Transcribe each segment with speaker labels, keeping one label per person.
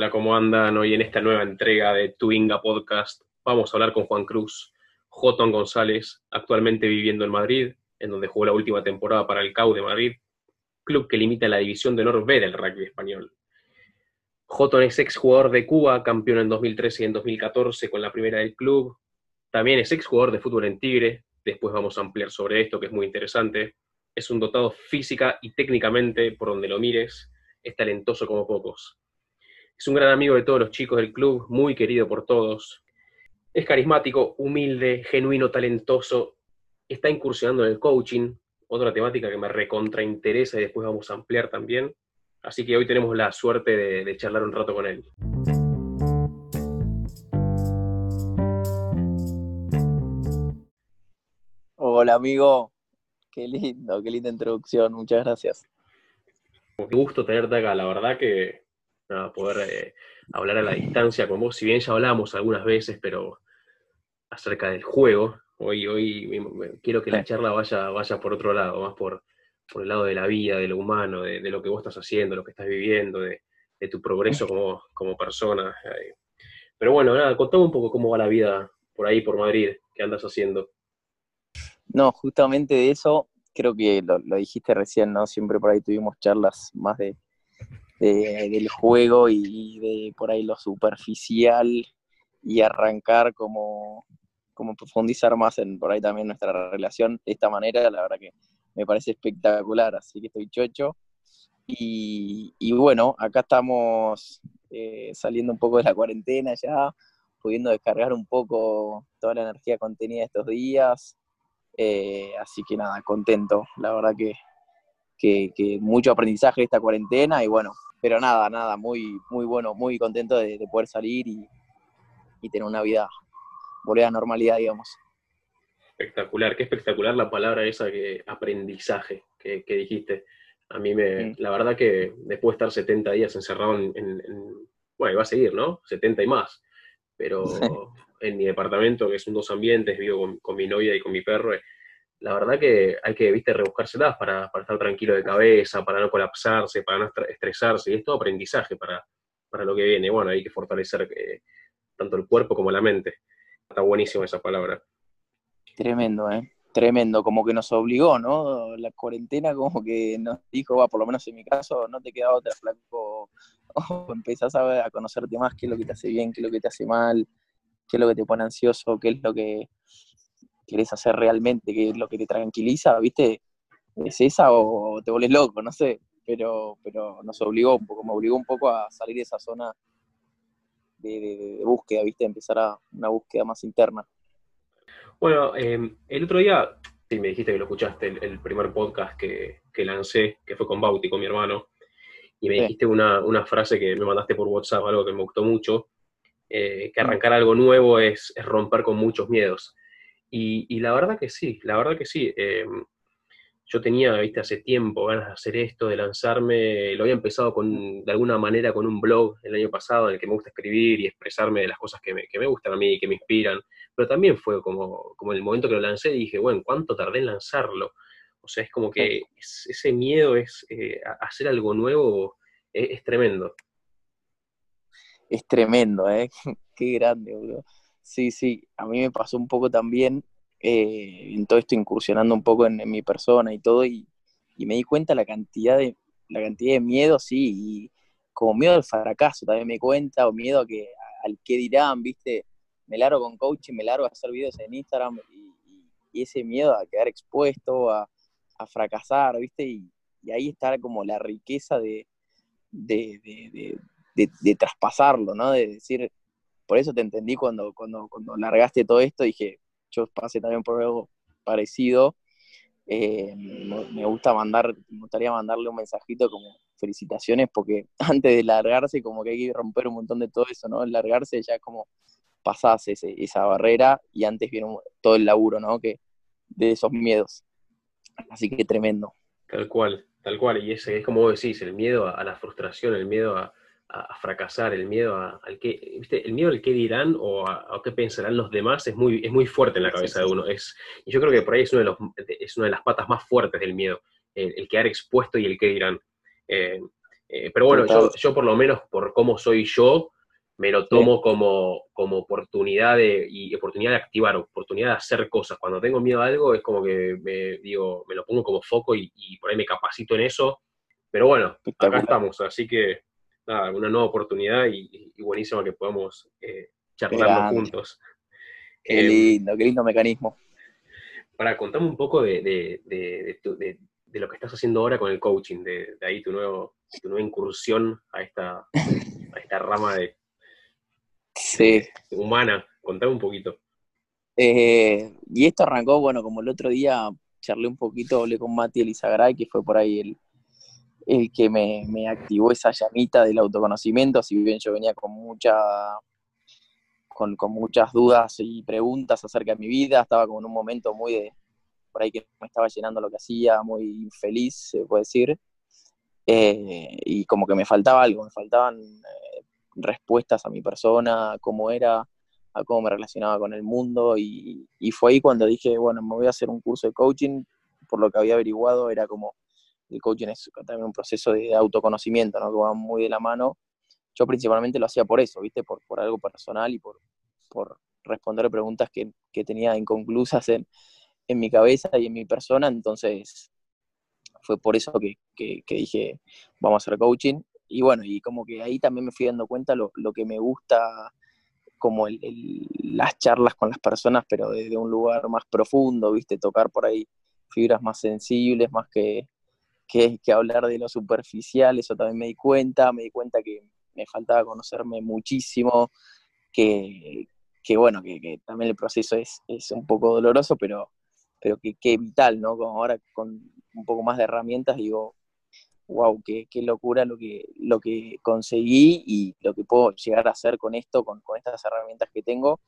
Speaker 1: Hola, ¿cómo andan? Hoy en esta nueva entrega de Tuinga Podcast vamos a hablar con Juan Cruz, Jotón González, actualmente viviendo en Madrid, en donde jugó la última temporada para el CAU de Madrid, club que limita la división de honor B del rugby español. Jotón es exjugador de Cuba, campeón en 2013 y en 2014 con la primera del club. También es exjugador de fútbol en Tigre. Después vamos a ampliar sobre esto, que es muy interesante. Es un dotado física y técnicamente, por donde lo mires, es talentoso como pocos. Es un gran amigo de todos los chicos del club, muy querido por todos. Es carismático, humilde, genuino, talentoso. Está incursionando en el coaching, otra temática que me recontrainteresa y después vamos a ampliar también. Así que hoy tenemos la suerte de, de charlar un rato con él.
Speaker 2: Hola amigo, qué lindo, qué linda introducción, muchas gracias.
Speaker 1: Qué gusto tenerte acá, la verdad que nada, poder eh, hablar a la distancia con vos, si bien ya hablamos algunas veces, pero acerca del juego, hoy, hoy quiero que la charla vaya, vaya por otro lado, más por, por el lado de la vida, de lo humano, de, de lo que vos estás haciendo, lo que estás viviendo, de, de tu progreso como, como persona. eh. Pero bueno, nada, contame un poco cómo va la vida por ahí, por Madrid, qué andas haciendo.
Speaker 2: No, justamente de eso, creo que lo, lo dijiste recién, ¿no? Siempre por ahí tuvimos charlas más de, de- del juego y, de por ahí lo superficial y arrancar como, como profundizar más en por ahí también nuestra relación de esta manera, la verdad que me parece espectacular, así que estoy chocho. Y, y bueno, acá estamos eh, saliendo un poco de la cuarentena ya, pudiendo descargar un poco toda la energía contenida estos días. Eh, así que nada, contento. La verdad que, que, que mucho aprendizaje esta cuarentena y bueno, pero nada, nada, muy, muy bueno, muy contento de, de poder salir y, y tener una vida, volver a la normalidad, digamos.
Speaker 1: Espectacular, qué espectacular la palabra esa que aprendizaje que, que dijiste. A mí me,
Speaker 2: Mm.
Speaker 1: la verdad que después de estar 70 días encerrado en, en- en- bueno, va a seguir, ¿no? 70 y más. Pero en mi departamento, que son dos ambientes, vivo con, con mi novia y con mi perro, la verdad que hay que, viste, rebuscárselas para, para estar tranquilo de cabeza, para no colapsarse, para no estre- estresarse, y es todo aprendizaje para, para lo que viene. Bueno, hay que fortalecer eh, tanto el cuerpo como la mente. Está buenísima esa palabra.
Speaker 2: Tremendo, ¿eh? Tremendo, como que nos obligó, ¿no? La cuarentena como que nos dijo, va, por lo menos en mi caso, no te queda otra, flaco. O empezás a, a conocerte más qué es lo que te hace bien, qué es lo que te hace mal, qué es lo que te pone ansioso, qué es lo que querés hacer realmente, qué es lo que te tranquiliza, ¿viste? ¿Es esa o te volvés loco? No sé, pero, pero nos obligó un poco, me obligó un poco a salir de esa zona de, de- de búsqueda, ¿viste? Empezar a una búsqueda más interna.
Speaker 1: Bueno, eh, el otro día, sí, me dijiste que lo escuchaste, el, el primer podcast que, que lancé, que fue con Bauti, con mi hermano, y me
Speaker 2: Sí.
Speaker 1: dijiste una, una frase que me mandaste por WhatsApp, algo que me gustó mucho, eh, que arrancar algo nuevo es, es romper con muchos miedos. Y, y la verdad que sí, la verdad que sí. eh, yo tenía, viste, hace tiempo ganas de hacer esto, de lanzarme, lo había empezado con, de alguna manera con un blog el año pasado en el que me gusta escribir y expresarme de las cosas que me, que me gustan a mí, que me inspiran, pero también fue como, como el momento que lo lancé y dije, bueno, ¿cuánto tardé en lanzarlo? O sea, es como que es- ese miedo es eh, hacer algo nuevo, es, es tremendo.
Speaker 2: Es tremendo, ¿eh? Qué grande, boludo. Sí, sí, a mí me pasó un poco también eh, en todo esto incursionando un poco en, mi persona y todo, y, me di cuenta la cantidad de, la cantidad de miedo, sí, y como miedo al fracaso también me di cuenta, o miedo a que, al qué dirán, ¿viste? Me largo con coaching, me largo a hacer videos en Instagram, y, ese miedo a quedar expuesto, a, fracasar, ¿viste? Y, ahí está como la riqueza de- de- de- de traspasarlo, ¿no? De decir, por eso te entendí cuando, cuando, cuando largaste todo esto, dije, yo pasé también por algo parecido. Eh, me gusta mandar, me gustaría mandarle un mensajito como felicitaciones, porque antes de largarse, como que hay que romper un montón de todo eso, ¿no? Largarse ya como pasás ese- esa barrera y antes viene todo el laburo, ¿no? Que, de esos miedos. Así que tremendo.
Speaker 1: Tal cual, tal cual. Y ese es como vos decís, el miedo a, a la frustración, el miedo a, a- fracasar, el miedo a- al que, ¿viste? El miedo al qué dirán o a, a qué pensarán los demás es muy, es muy fuerte en la
Speaker 2: Sí,
Speaker 1: cabeza
Speaker 2: sí,
Speaker 1: de uno. Es, y yo creo que por ahí es, uno de los, es una de las patas más fuertes del miedo, el, el quedar expuesto y el qué dirán. Eh, Eh, pero bueno, yo, yo, por lo menos por cómo soy yo, me lo tomo como, como oportunidad de, y oportunidad de activar, oportunidad de hacer cosas. Cuando tengo miedo a algo es como que me, digo, me lo pongo como foco y, por ahí me capacito en eso. Pero bueno, acá estamos, así que nada, una nueva oportunidad y, buenísimo que podamos eh, charlar juntos.
Speaker 2: Qué em, lindo, qué lindo mecanismo.
Speaker 1: Para contarme un poco de, de, lo que estás haciendo ahora con el coaching, de, ahí tu, nuevo, tu nueva incursión a esta, a esta rama de
Speaker 2: sí.
Speaker 1: humana. Contame un poquito.
Speaker 2: Eh, y esto arrancó, bueno, como el otro día charlé un poquito, hablé con Mati Elizagray, que fue por ahí el, el que me, me, activó esa llamita del autoconocimiento, si bien yo venía con mucha con, con, muchas dudas y preguntas acerca de mi vida, estaba como en un momento muy de, por ahí que me estaba llenando lo que hacía, muy feliz, se puede decir, eh, y como que me faltaba algo, me faltaban eh, respuestas a mi persona, cómo era, a cómo me relacionaba con el mundo y, fue ahí cuando dije, bueno, me voy a hacer un curso de coaching, por lo que había averiguado era como, el coaching es también un proceso de autoconocimiento, ¿no? Que va muy de la mano. Yo principalmente lo hacía por eso, ¿viste? Por, por algo personal y por, por responder preguntas que, que tenía inconclusas en, en mi cabeza y en mi persona, entonces fue por eso que, que, dije, vamos a hacer coaching y bueno, y como que ahí también me fui dando cuenta lo, lo que me gusta, como el, las charlas con las personas, pero desde un lugar más profundo, ¿viste? Tocar por ahí fibras más sensibles, más que, que, que, hablar de lo superficial, eso también me di cuenta, me di cuenta que me faltaba conocerme muchísimo, que, que bueno, que, que, también el proceso es, es un poco doloroso, pero, pero que, que vital, ¿no? Como ahora con un poco más de herramientas, digo, wow, qué, locura lo que, lo que conseguí y lo que puedo llegar a hacer con esto, con, estas herramientas que tengo.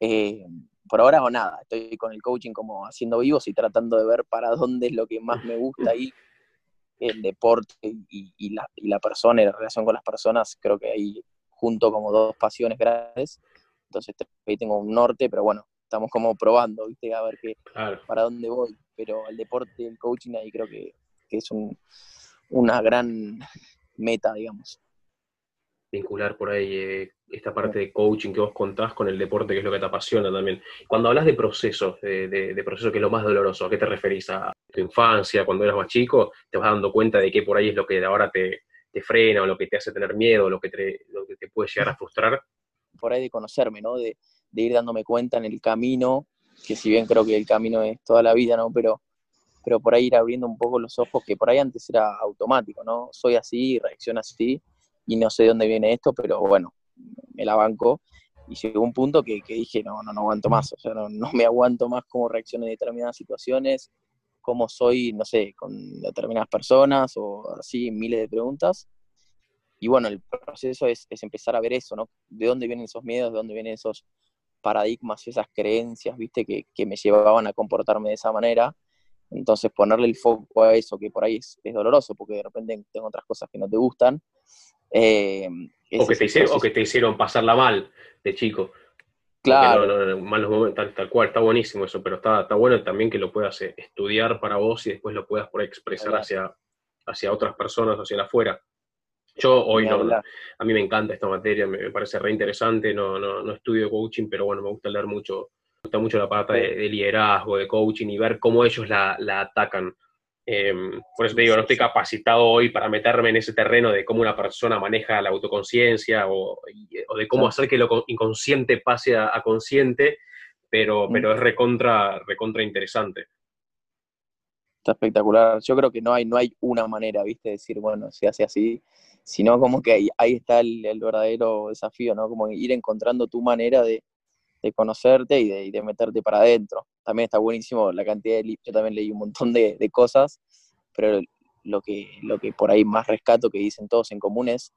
Speaker 2: Eh, por ahora o nada, estoy con el coaching como haciendo vivos y tratando de ver para dónde es lo que más me gusta ahí, el deporte y, la, y la persona y la relación con las personas, creo que ahí junto como dos pasiones grandes, entonces ahí tengo un norte, pero bueno, estamos como probando, ¿viste? A ver qué, para dónde voy, pero el deporte y el coaching ahí creo que es un, una gran meta, digamos.
Speaker 1: Vincular por ahí eh, esta parte de coaching que vos contás con el deporte, que es lo que te apasiona también. Cuando hablas de procesos, de, de, proceso que es lo más doloroso, ¿a qué te referís? ¿A tu infancia, cuando eras más chico? ¿Te vas dando cuenta de que por ahí es lo que ahora te, te frena o lo que te hace tener miedo, lo que te, lo que te puede llegar a frustrar?
Speaker 2: Por ahí de conocerme, ¿no? De, de ir dándome cuenta en el camino, que si bien creo que el camino es toda la vida, ¿no? Pero pero por ahí ir abriendo un poco los ojos, que por ahí antes era automático, ¿no? Soy así, reacciono así, y no sé de dónde viene esto, pero bueno, me la banco. Y llegó un punto que, dije, no, no, no aguanto más, o sea, no, me aguanto más cómo reacciono en determinadas situaciones, cómo soy, no sé, con determinadas personas o así, miles de preguntas. Y bueno, el proceso es, empezar a ver eso, ¿no? ¿De dónde vienen esos miedos? ¿De dónde vienen esos paradigmas, esas creencias, viste, que, que me llevaban a comportarme de esa manera? Entonces ponerle el foco a eso, que por ahí es, doloroso, porque de repente tengo otras cosas que no te gustan.
Speaker 1: Eh, o, que te hicieron, o que te hicieron pasarla mal de chico.
Speaker 2: Claro.
Speaker 1: malos momentos, tal, cual, está buenísimo eso, pero está, está bueno también que lo puedas eh, estudiar para vos y después lo puedas por expresar hacia, hacia otras personas, hacia afuera. Yo hoy no, a mí me encanta esta materia, me, parece re interesante, no, no, no estudio coaching, pero bueno, me gusta leer mucho gusta mucho la parte de, liderazgo, de coaching y ver cómo ellos la, atacan. Em, por eso te digo, no estoy capacitado hoy para meterme en ese terreno de cómo una persona maneja la autoconciencia o, de cómo hacer que lo inconsciente pase a, consciente, pero, mm. pero es recontra, recontra interesante.
Speaker 2: Está espectacular. Yo creo que no hay, no hay una manera, ¿viste? De decir, bueno, se hace así, sino como que ahí, ahí está el, el, verdadero desafío, ¿no? Como ir encontrando tu manera de, de conocerte y de, meterte para adentro. También está buenísimo la cantidad de libros, yo también leí un montón de, cosas, pero lo que, lo que por ahí más rescato que dicen todos en común es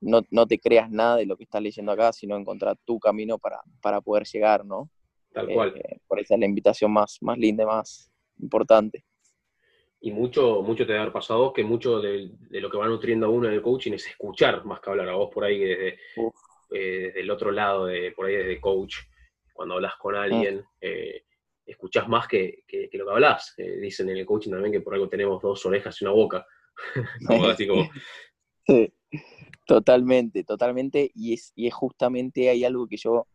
Speaker 2: no, no te creas nada de lo que estás leyendo acá, sino encontrar tu camino para, para poder llegar, ¿no?
Speaker 1: Tal cual.
Speaker 2: Eh, por esa es la invitación más, más linda, más importante.
Speaker 1: Y mucho, mucho te debe haber pasado que mucho de, lo que va nutriendo a uno en el coaching es escuchar más que hablar a vos por ahí desde, eh, desde el otro lado, de, por ahí desde coach cuando hablas con alguien, eh, escuchás más que, lo que hablas. Eh, dicen en el coaching también que por algo tenemos dos orejas y una boca. Así como,
Speaker 2: Sí, totalmente, totalmente. Y es, y es justamente hay algo que yo,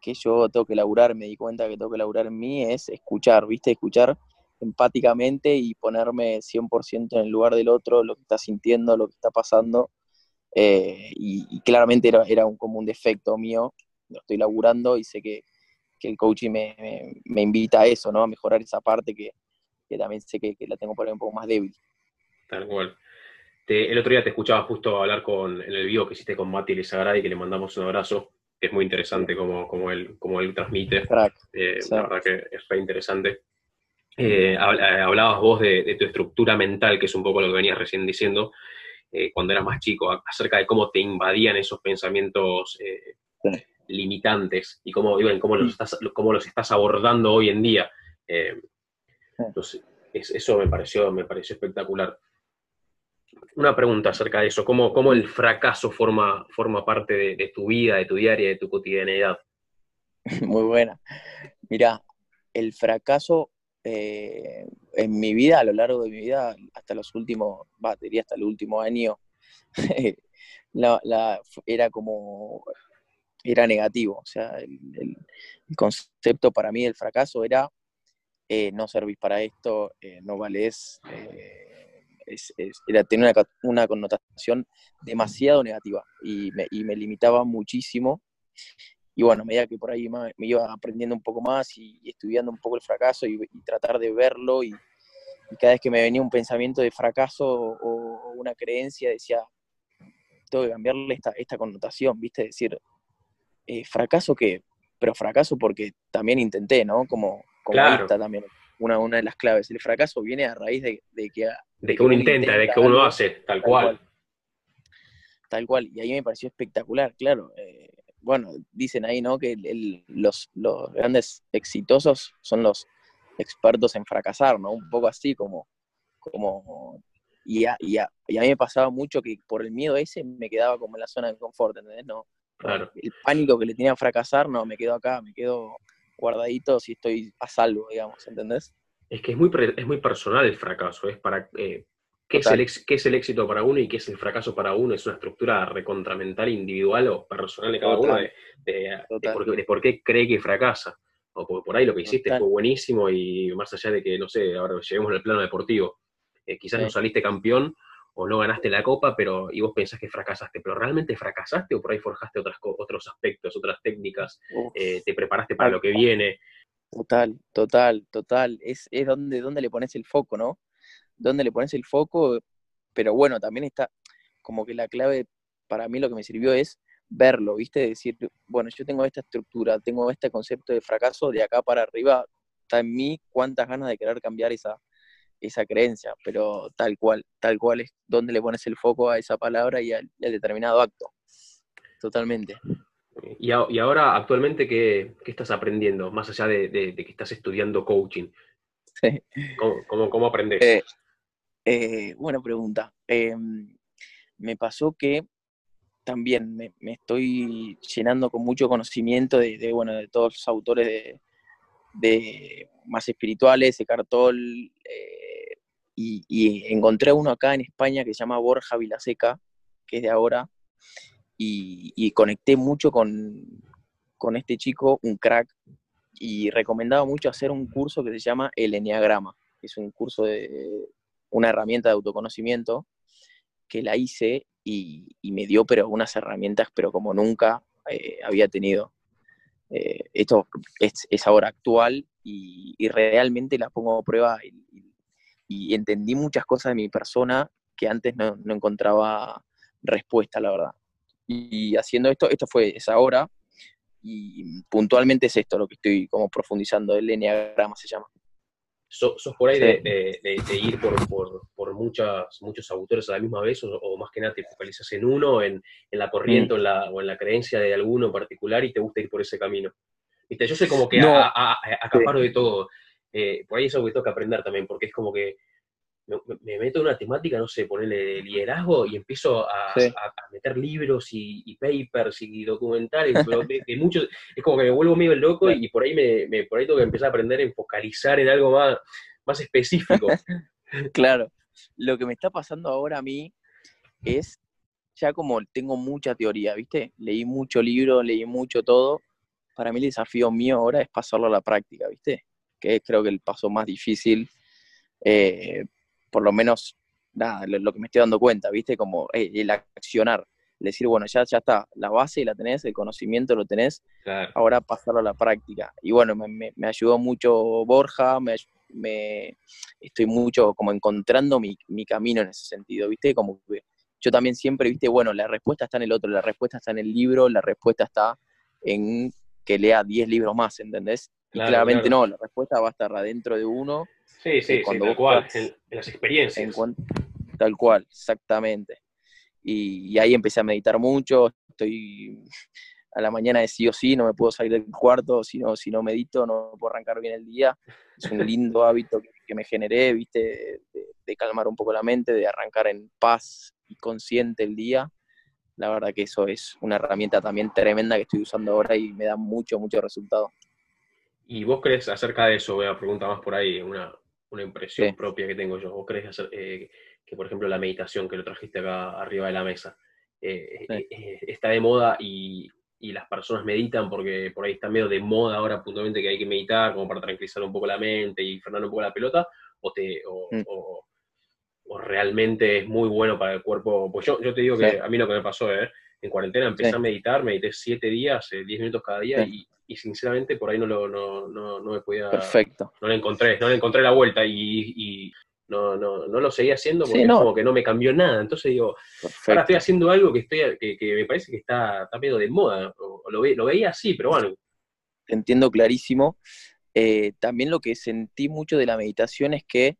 Speaker 2: que yo tengo que laburar, me di cuenta que tengo que laburar en mí, es escuchar, ¿viste? Escuchar empáticamente y ponerme 100% en el lugar del otro, lo que está sintiendo, lo que está pasando. Eh, y, claramente era, era un, como un defecto mío, lo estoy laburando y sé que, que el coaching me, me, invita a eso, ¿no? A mejorar esa parte que, que también sé que, que, la tengo por ahí un poco más débil.
Speaker 1: Tal cual. el otro día te escuchaba justo hablar con, en el vivo que hiciste con Mati Lizagradi, que le mandamos un abrazo, es muy interesante como, como, él, como él transmite. Eh, la verdad que es re interesante. Eh, eh, hablabas vos de, tu estructura mental, que es un poco lo que venías recién diciendo, cuando eras más chico, acerca de cómo te invadían esos pensamientos limitantes y cómo, cómo, los estás, cómo los estás abordando hoy en día. entonces, eso me pareció, me pareció espectacular. Una pregunta acerca de eso, ¿cómo, cómo el fracaso forma, forma parte de, tu vida, de tu diaria, de tu cotidianidad?
Speaker 2: Muy buena. Mira, el fracaso eh, en mi vida, a lo largo de mi vida, hasta los últimos, batería hasta el último año, era como, era negativo. O sea, el, concepto para mí del fracaso era eh, no servís para esto, eh, no valés, era, tenía una, connotación demasiado negativa y me, y me, limitaba muchísimo. Y bueno, a medida que por ahí me iba aprendiendo un poco más y, estudiando un poco el fracaso y, tratar de verlo y, cada vez que me venía un pensamiento de fracaso o, una creencia decía, tengo que cambiarle esta, esta connotación, ¿viste? Decir, eh, fracaso que, pero fracaso porque también intenté, ¿no? Como, como claro. también una, una de las claves. El fracaso viene a raíz de, que...
Speaker 1: De que uno, intenta, de que uno hace, tal, cual.
Speaker 2: Tal cual. Y ahí me pareció espectacular, claro. Eh, bueno, dicen ahí, ¿no? Que los, los grandes exitosos son los expertos en fracasar, ¿no? Un poco así como... como y a, y, a, y a mí me pasaba mucho que por el miedo ese me quedaba como en la zona de confort, ¿entendés? No,
Speaker 1: claro.
Speaker 2: El pánico que le tenía a fracasar, no, me quedo acá, me quedo guardadito si estoy a salvo, digamos, ¿entendés?
Speaker 1: Es que es muy, es muy personal el fracaso, es para... Eh, ¿qué, es el, ¿Qué es el éxito para uno y qué es el fracaso para uno? Es una estructura recontramental, individual o personal de cada uno de, de, por, qué cree que fracasa. O porque por ahí lo que hiciste fue buenísimo y más allá de que, no sé, ahora lleguemos al plano deportivo, eh, quizás no saliste campeón o no ganaste la copa, pero y vos pensás que fracasaste, pero ¿realmente fracasaste o por ahí forjaste otras, otros aspectos, otras técnicas, eh, te preparaste para lo que viene?
Speaker 2: Total, total, total. Es, es donde, donde le pones el foco, ¿no? Donde le pones el foco, pero bueno, también está como que la clave para mí lo que me sirvió es verlo, ¿viste? Decir, bueno, yo tengo esta estructura, tengo este concepto de fracaso de acá para arriba, está en mí cuántas ganas de querer cambiar esa, esa creencia, pero tal cual, tal cual es donde le pones el foco a esa palabra y al, determinado acto. Totalmente.
Speaker 1: Y, ahora, actualmente, ¿qué, estás aprendiendo? Más allá de, que estás estudiando coaching. ¿Cómo, cómo, aprendes?
Speaker 2: Eh, eh, buena pregunta. Em, me pasó que también me, estoy llenando con mucho conocimiento de, bueno, de todos los autores de, de más espirituales, de Cartol, eh, y, encontré uno acá en España que se llama Borja Vilaseca, que es de ahora, y, conecté mucho con, con, este chico, un crack, y recomendaba mucho hacer un curso que se llama El Enneagrama, que es un curso de una herramienta de autoconocimiento, que la hice y, me dio pero unas herramientas, pero como nunca eh, había tenido. Eh, esto es, ahora actual y, realmente la pongo a prueba y entendí muchas cosas de mi persona que antes no, encontraba respuesta, la verdad. Y haciendo esto, esto fue esa hora, y puntualmente es esto lo que estoy como profundizando, el enneagrama se llama.
Speaker 1: ¿Sos, por ahí de, ir por, muchas, muchos autores a la misma vez o, más que nada te focalizas en uno, en, la corriente mm. o, en la, creencia de alguno en particular y te gusta ir por ese camino? ¿Viste? Yo sé como que acaparo de todo. Eh, por ahí eso que tengo que aprender también, porque es como que me, meto en una temática, no sé, ponerle liderazgo y empiezo a, meter libros y, papers y documentales, pero mucho, es como que me vuelvo medio loco y por ahí, me, por ahí tengo que empezar a aprender a focalizar en algo más, más específico.
Speaker 2: claro, lo que me está pasando ahora a mí es ya como tengo mucha teoría, ¿viste? Leí mucho libro, leí mucho todo. Para mí el desafío mío ahora es pasarlo a la práctica, ¿viste? Que es creo que el paso más difícil, eh, por lo menos, nada, lo, que me estoy dando cuenta, ¿viste? Como eh, el accionar, decir, bueno, ya, ya está, la base la tenés, el conocimiento lo tenés, ahora pasarlo a la práctica. Y bueno, me, me, ayudó mucho Borja, me, me, estoy mucho como encontrando mi, mi camino en ese sentido, ¿viste? Como que yo también siempre, viste, bueno, la respuesta está en el otro, la respuesta está en el libro, la respuesta está en que lea 10 libros más, ¿entendés? Y claramente no, la respuesta va a estar adentro de uno.
Speaker 1: Sí, sí, cuando tal cual, en, las experiencias.
Speaker 2: tal cual, exactamente. Y, ahí empecé a meditar mucho, estoy a la mañana de sí o sí, no me puedo salir del cuarto, si no, si no medito no puedo arrancar bien el día. Es un lindo hábito que, me generé, viste, de, calmar un poco la mente, de arrancar en paz y consciente el día, la verdad que eso es una herramienta también tremenda que estoy usando ahora y me da mucho, mucho resultado.
Speaker 1: ¿Y vos crees acerca de eso? Voy a preguntar más por ahí, una, una impresión propia que tengo yo. ¿Vos crees eh, que, por ejemplo, la meditación que lo trajiste acá arriba de la mesa eh, eh, está de moda y, y, las personas meditan porque por ahí está medio de moda ahora puntualmente que hay que meditar como para tranquilizar un poco la mente y frenar un poco la pelota? ¿O, te, o, mm o realmente es muy bueno para el cuerpo. Pues yo, yo te digo que a mí lo que me pasó, ¿eh? en cuarentena empecé a meditar, medité siete días, eh, diez minutos cada día y, y, sinceramente por ahí no, lo, no, no, no me podía...
Speaker 2: Perfecto.
Speaker 1: No le encontré, no le encontré la vuelta y, y no, no, no lo seguía haciendo porque como que no me cambió nada. Entonces digo, ahora estoy haciendo algo que, estoy, que, que me parece que está, está medio de moda. O, lo, lo, veía así, pero bueno.
Speaker 2: Entiendo clarísimo. Eh, también lo que sentí mucho de la meditación es que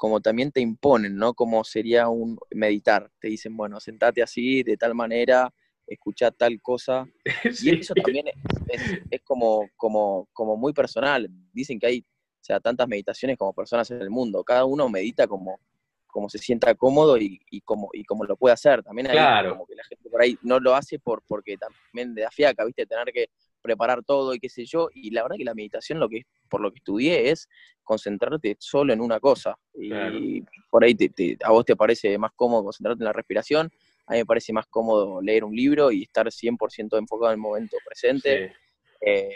Speaker 2: como también te imponen, ¿no? Como sería un meditar. Te dicen, bueno, sentate así, de tal manera, escucha tal cosa. Y eso también es, como, como, como muy personal. Dicen que hay, o sea, tantas meditaciones como personas en el mundo. Cada uno medita como, como se sienta cómodo y, y, como, y como lo puede hacer. También hay como que la gente por ahí no lo hace por, porque también le da fiaca, ¿viste? Tener que preparar todo y qué sé yo. Y la verdad que la meditación, lo que por lo que estudié, es concentrarte solo en una cosa. Y por ahí a vos te parece más cómodo concentrarte en la respiración, a mí me parece más cómodo leer un libro y estar 100% enfocado en el momento presente. Eh,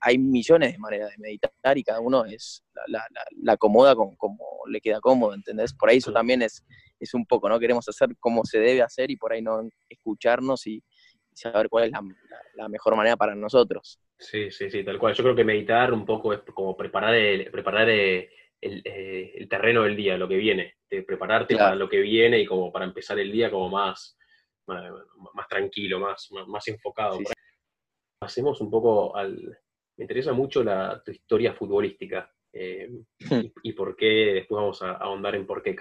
Speaker 2: hay millones de maneras de meditar y cada uno es la, la, acomoda como, le queda cómodo, ¿entendés? Por ahí eso también es, es un poco, ¿no? Queremos hacer como se debe hacer y por ahí no escucharnos y, saber cuál es la, mejor manera para nosotros.
Speaker 1: Sí, sí, sí, tal cual. Yo creo que meditar un poco es como preparar el, preparar eh, eh, el, terreno del día, lo que viene, de prepararte para lo que viene y como para empezar el día como más, más, tranquilo, más, más, enfocado. Hacemos un poco al... Me interesa mucho la, tu historia futbolística eh, y, por qué, después vamos a ahondar en por qué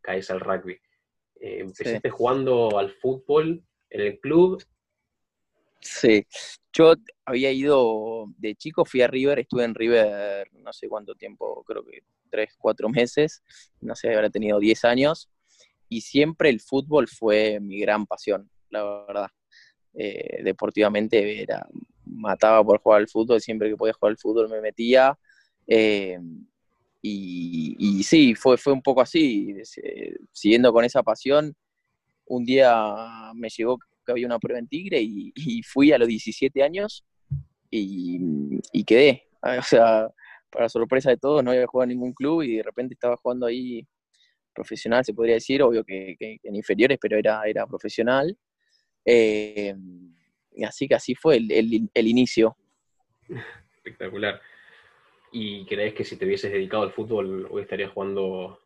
Speaker 1: caes al rugby. empezaste jugando al fútbol en el club
Speaker 2: Sí, yo había ido de chico, fui a River, estuve en River no sé cuánto tiempo, creo que tres, cuatro meses, no sé, habrá tenido diez años, y siempre el fútbol fue mi gran pasión, la verdad. Eh, deportivamente era, mataba por jugar al fútbol, siempre que podía jugar al fútbol me metía. Eh, y, sí, fue, fue un poco así, eh, siguiendo con esa pasión. Un día me llegó había una prueba en Tigre y, fui a los 17 años y, quedé. O sea, para sorpresa de todos, no había jugado en ningún club y de repente estaba jugando ahí profesional, se podría decir, obvio que, en inferiores, pero era, era profesional. Eh, así que así fue el, el, inicio.
Speaker 1: Espectacular. ¿Y crees que si te hubieses dedicado al fútbol hoy estarías jugando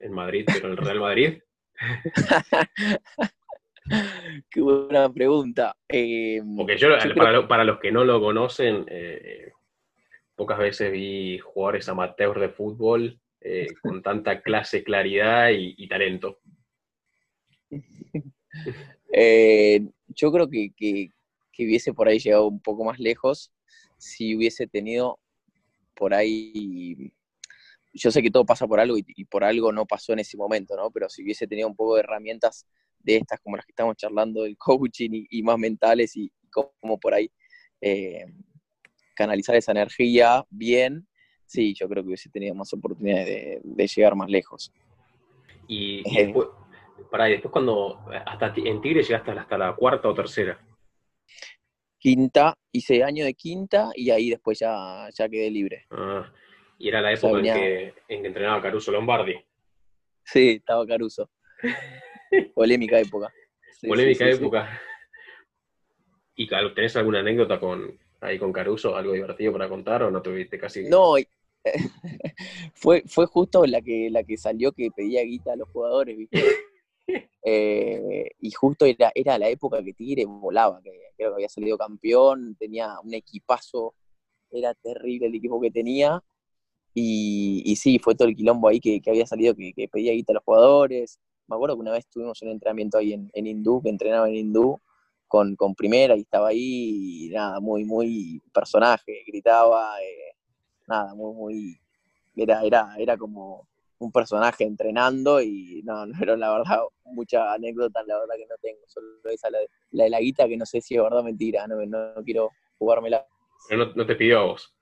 Speaker 1: en Madrid, pero en el Real Madrid?
Speaker 2: Qué buena pregunta.
Speaker 1: Eh, Porque yo, para, los que no lo conocen, eh, pocas veces vi jugadores amateurs de fútbol eh, con tanta clase, claridad y, talento.
Speaker 2: yo creo que, que, hubiese por ahí llegado un poco más lejos si hubiese tenido por ahí yo sé que todo pasa por algo y, y, por algo no pasó en ese momento, ¿no? Pero si hubiese tenido un poco de herramientas de estas como las que estamos charlando, del coaching y, más mentales y, cómo por ahí eh, canalizar esa energía bien, sí, yo creo que hubiese tenido más oportunidades de, llegar más lejos.
Speaker 1: Y, eh. Pará, y después cuando, hasta en Tigre llegaste hasta la cuarta o tercera.
Speaker 2: Quinta, hice año de quinta y ahí después ya, ya quedé libre.
Speaker 1: Ah, y era la época en, que, entrenaba Caruso Lombardi.
Speaker 2: Sí, estaba Caruso. Polémica época.
Speaker 1: Polémica época. ¿Y tenés alguna anécdota con ahí con Caruso, algo divertido para contar o no tuviste casi?
Speaker 2: No, fue, fue justo la que, la que salió que pedía guita a los jugadores, ¿viste? Eh, y justo era, era la época que Tigre volaba, que creo que había salido campeón, tenía un equipazo, era terrible el equipo que tenía. Y, sí, fue todo el quilombo ahí que, había salido, que, pedía guita a los jugadores. Me acuerdo que una vez tuvimos un entrenamiento ahí en, Hindú, que entrenaba en Hindú, con, con primera y estaba ahí, y nada, muy, muy personaje, gritaba, eh, nada, muy, muy, era, era, era como un personaje entrenando y no, no era la verdad mucha anécdota, la verdad que no tengo, solo esa, la, de la guita que no sé si es verdad o mentira, no, no, quiero jugármela.
Speaker 1: Pero no, te pidió a vos.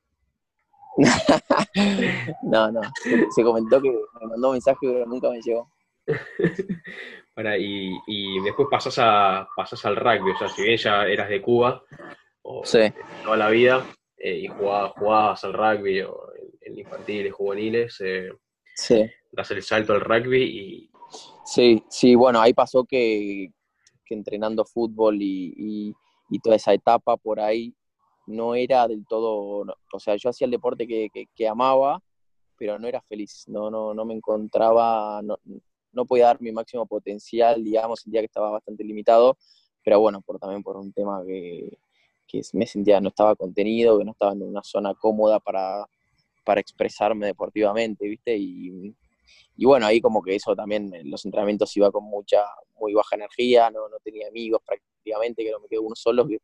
Speaker 2: no, no, se, comentó que me mandó un mensaje pero nunca me llegó.
Speaker 1: Para, y, y, después pasas, a, pasas al rugby, o sea, si bien ya eras de Cuba, o toda la vida, eh, y jugabas, jugabas, al rugby o en, infantiles, juveniles, eh,
Speaker 2: sí.
Speaker 1: das el salto al rugby y...
Speaker 2: Sí, sí, bueno, ahí pasó que, que entrenando fútbol y, y, toda esa etapa por ahí no era del todo, o sea, yo hacía el deporte que, que, amaba, pero no era feliz, no, no, no me encontraba, no, no podía dar mi máximo potencial, digamos, sentía que estaba bastante limitado, pero bueno, por, también por un tema que, que me sentía no estaba contenido, que no estaba en una zona cómoda para, para expresarme deportivamente, ¿viste? Y, y, bueno, ahí como que eso también los entrenamientos iba con mucha, muy baja energía, no, no tenía amigos prácticamente, que no me quedó uno solo que,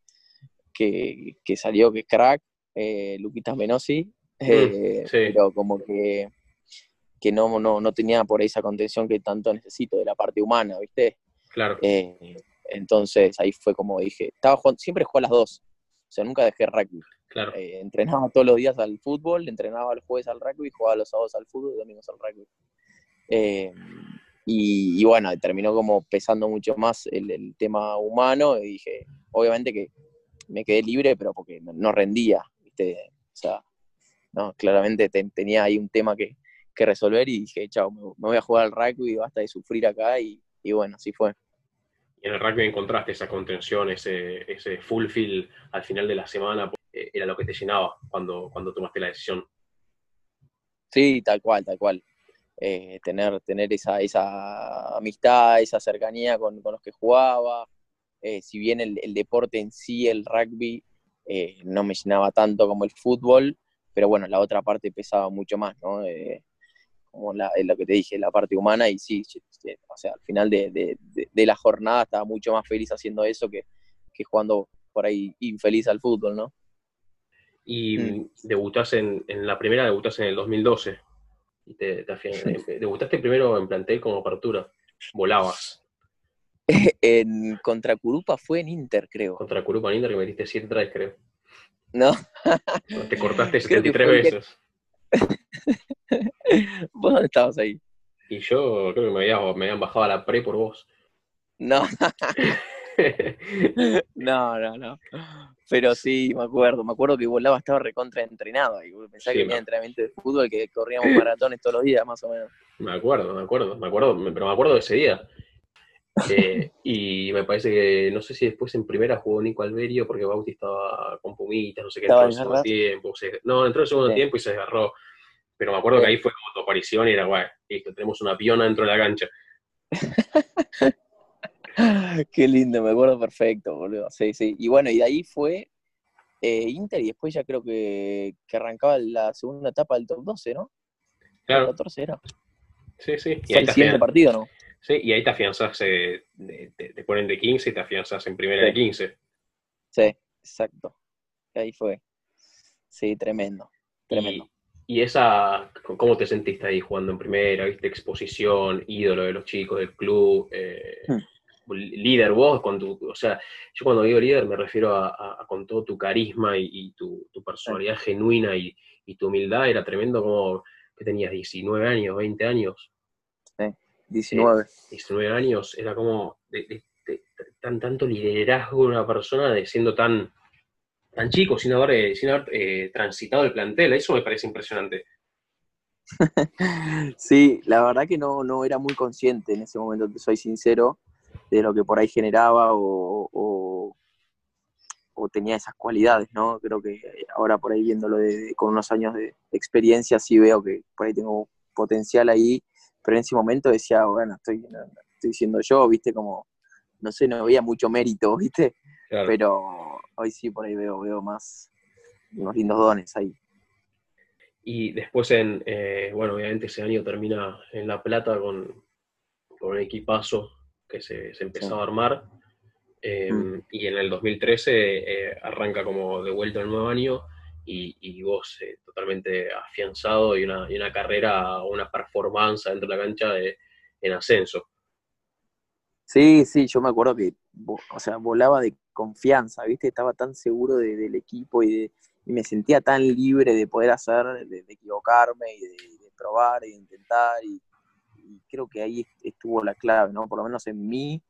Speaker 2: que, salió, que es crack, eh, Luquitas Menosi, mm, eh, pero como que, que no, no, no tenía por ahí esa contención que tanto necesito de la parte humana, ¿viste?
Speaker 1: Claro.
Speaker 2: Eh, entonces ahí fue como dije, estaba jugando, siempre jugó a las dos, o sea, nunca dejé rugby.
Speaker 1: Claro.
Speaker 2: Eh, entrenaba todos los días al fútbol, entrenaba los jueves al rugby, jugaba los sábados al fútbol y domingos al rugby. Y, bueno, terminó como pesando mucho más el, tema humano y dije, obviamente que me quedé libre, pero porque no, rendía, ¿viste? O sea, no, claramente tenía ahí un tema que, que resolver y dije, chao, me, voy a jugar al rugby, basta de sufrir acá y, y bueno, así fue.
Speaker 1: Y en el rugby encontraste esa contención, ese, ese fulfill al final de la semana, eh, era lo que te llenaba cuando, cuando tomaste la decisión.
Speaker 2: Sí, tal cual, tal cual. Eh, tener, tener esa, esa amistad, esa cercanía con, los que jugaba. Eh, si bien el, deporte en sí, el rugby, no me llenaba tanto como el fútbol, pero bueno, la otra parte pesaba mucho más, ¿no? como la, lo que te dije, la parte humana, y sí, o sea, al final de, la jornada estaba mucho más feliz haciendo eso que, que jugando por ahí infeliz al fútbol, ¿no?
Speaker 1: Y mm. debutás en, en la primera, debutás en el 2012. Y te, debutaste primero en plantel como apertura, volabas.
Speaker 2: en contra Curupa fue en Inter, creo.
Speaker 1: Contra Curupa en Inter que metiste 7 tries, creo.
Speaker 2: No.
Speaker 1: Te cortaste 73 veces.
Speaker 2: ¿Vos dónde estabas ahí?
Speaker 1: Y yo creo que me, me habían bajado a la pre por vos.
Speaker 2: No. no, no, no. Pero sí, me acuerdo. Me acuerdo que volaba, estaba recontra entrenado. Y pensaba que tenía entrenamiento de fútbol, que corríamos maratones todos los días, más o menos.
Speaker 1: Me acuerdo, me acuerdo, me acuerdo, pero me acuerdo de ese día. Eh, y me parece que, no sé si después en primera jugó Nico Alberio, porque Bauti estaba con Pumitas, no sé qué, entró en el segundo tiempo. no, entró en el segundo tiempo y se desgarró. Pero me acuerdo que ahí fue como tu aparición y era, guay, listo, tenemos una piona dentro de la cancha.
Speaker 2: Qué lindo, me acuerdo perfecto, boludo. Sí, sí. Y bueno, y de ahí fue eh, Inter y después ya creo que, arrancaba la segunda etapa del top 12, ¿no?
Speaker 1: Claro.
Speaker 2: La 14 era.
Speaker 1: Sí, sí.
Speaker 2: Y ahí el siguiente partido, ¿no?
Speaker 1: Sí, y ahí te afianzas, eh, te, ponen de 15 y te afianzas en primera de 15.
Speaker 2: Sí, exacto. Ahí fue. Sí, tremendo. Tremendo.
Speaker 1: Y esa, ¿cómo te sentiste ahí jugando en primera? ¿Viste exposición, ídolo de los chicos del club? Eh, hmm. Líder vos, con tu, o sea, yo cuando digo líder me refiero a, con todo tu carisma y, tu, personalidad genuina y, tu humildad, era tremendo como que tenías 19 años, 20 años.
Speaker 2: Sí. 19.
Speaker 1: 19 eh, años, era como tan, tanto liderazgo de una persona de siendo tan, tan chico, sin haber, sin haber eh, transitado el plantel. Eso me parece impresionante.
Speaker 2: sí, la verdad que no, no era muy consciente en ese momento, te soy sincero, de lo que por ahí generaba o, o, tenía esas cualidades, ¿no? Creo que ahora por ahí viéndolo con unos años de experiencia sí veo que por ahí tengo potencial ahí, pero en ese momento decía, bueno, estoy, estoy siendo yo, viste, como, no sé, no veía mucho mérito, viste, pero hoy sí por ahí veo, veo más unos lindos dones ahí.
Speaker 1: Y después, en, eh, bueno, obviamente ese año termina en La Plata con, con un equipazo que se, se empezó a armar. Em, mm. Y en el 2013 eh, arranca como de vuelta el nuevo año y, vos eh, totalmente afianzado y una, y una carrera, una performance dentro de la cancha de, en ascenso.
Speaker 2: Sí, sí, yo me acuerdo que, o sea, volaba de confianza, ¿viste? Estaba tan seguro del equipo y, de, me sentía tan libre de poder hacer, de, equivocarme y de, probar y de intentar y, y, creo que ahí estuvo la clave, ¿no? Por lo menos en mí,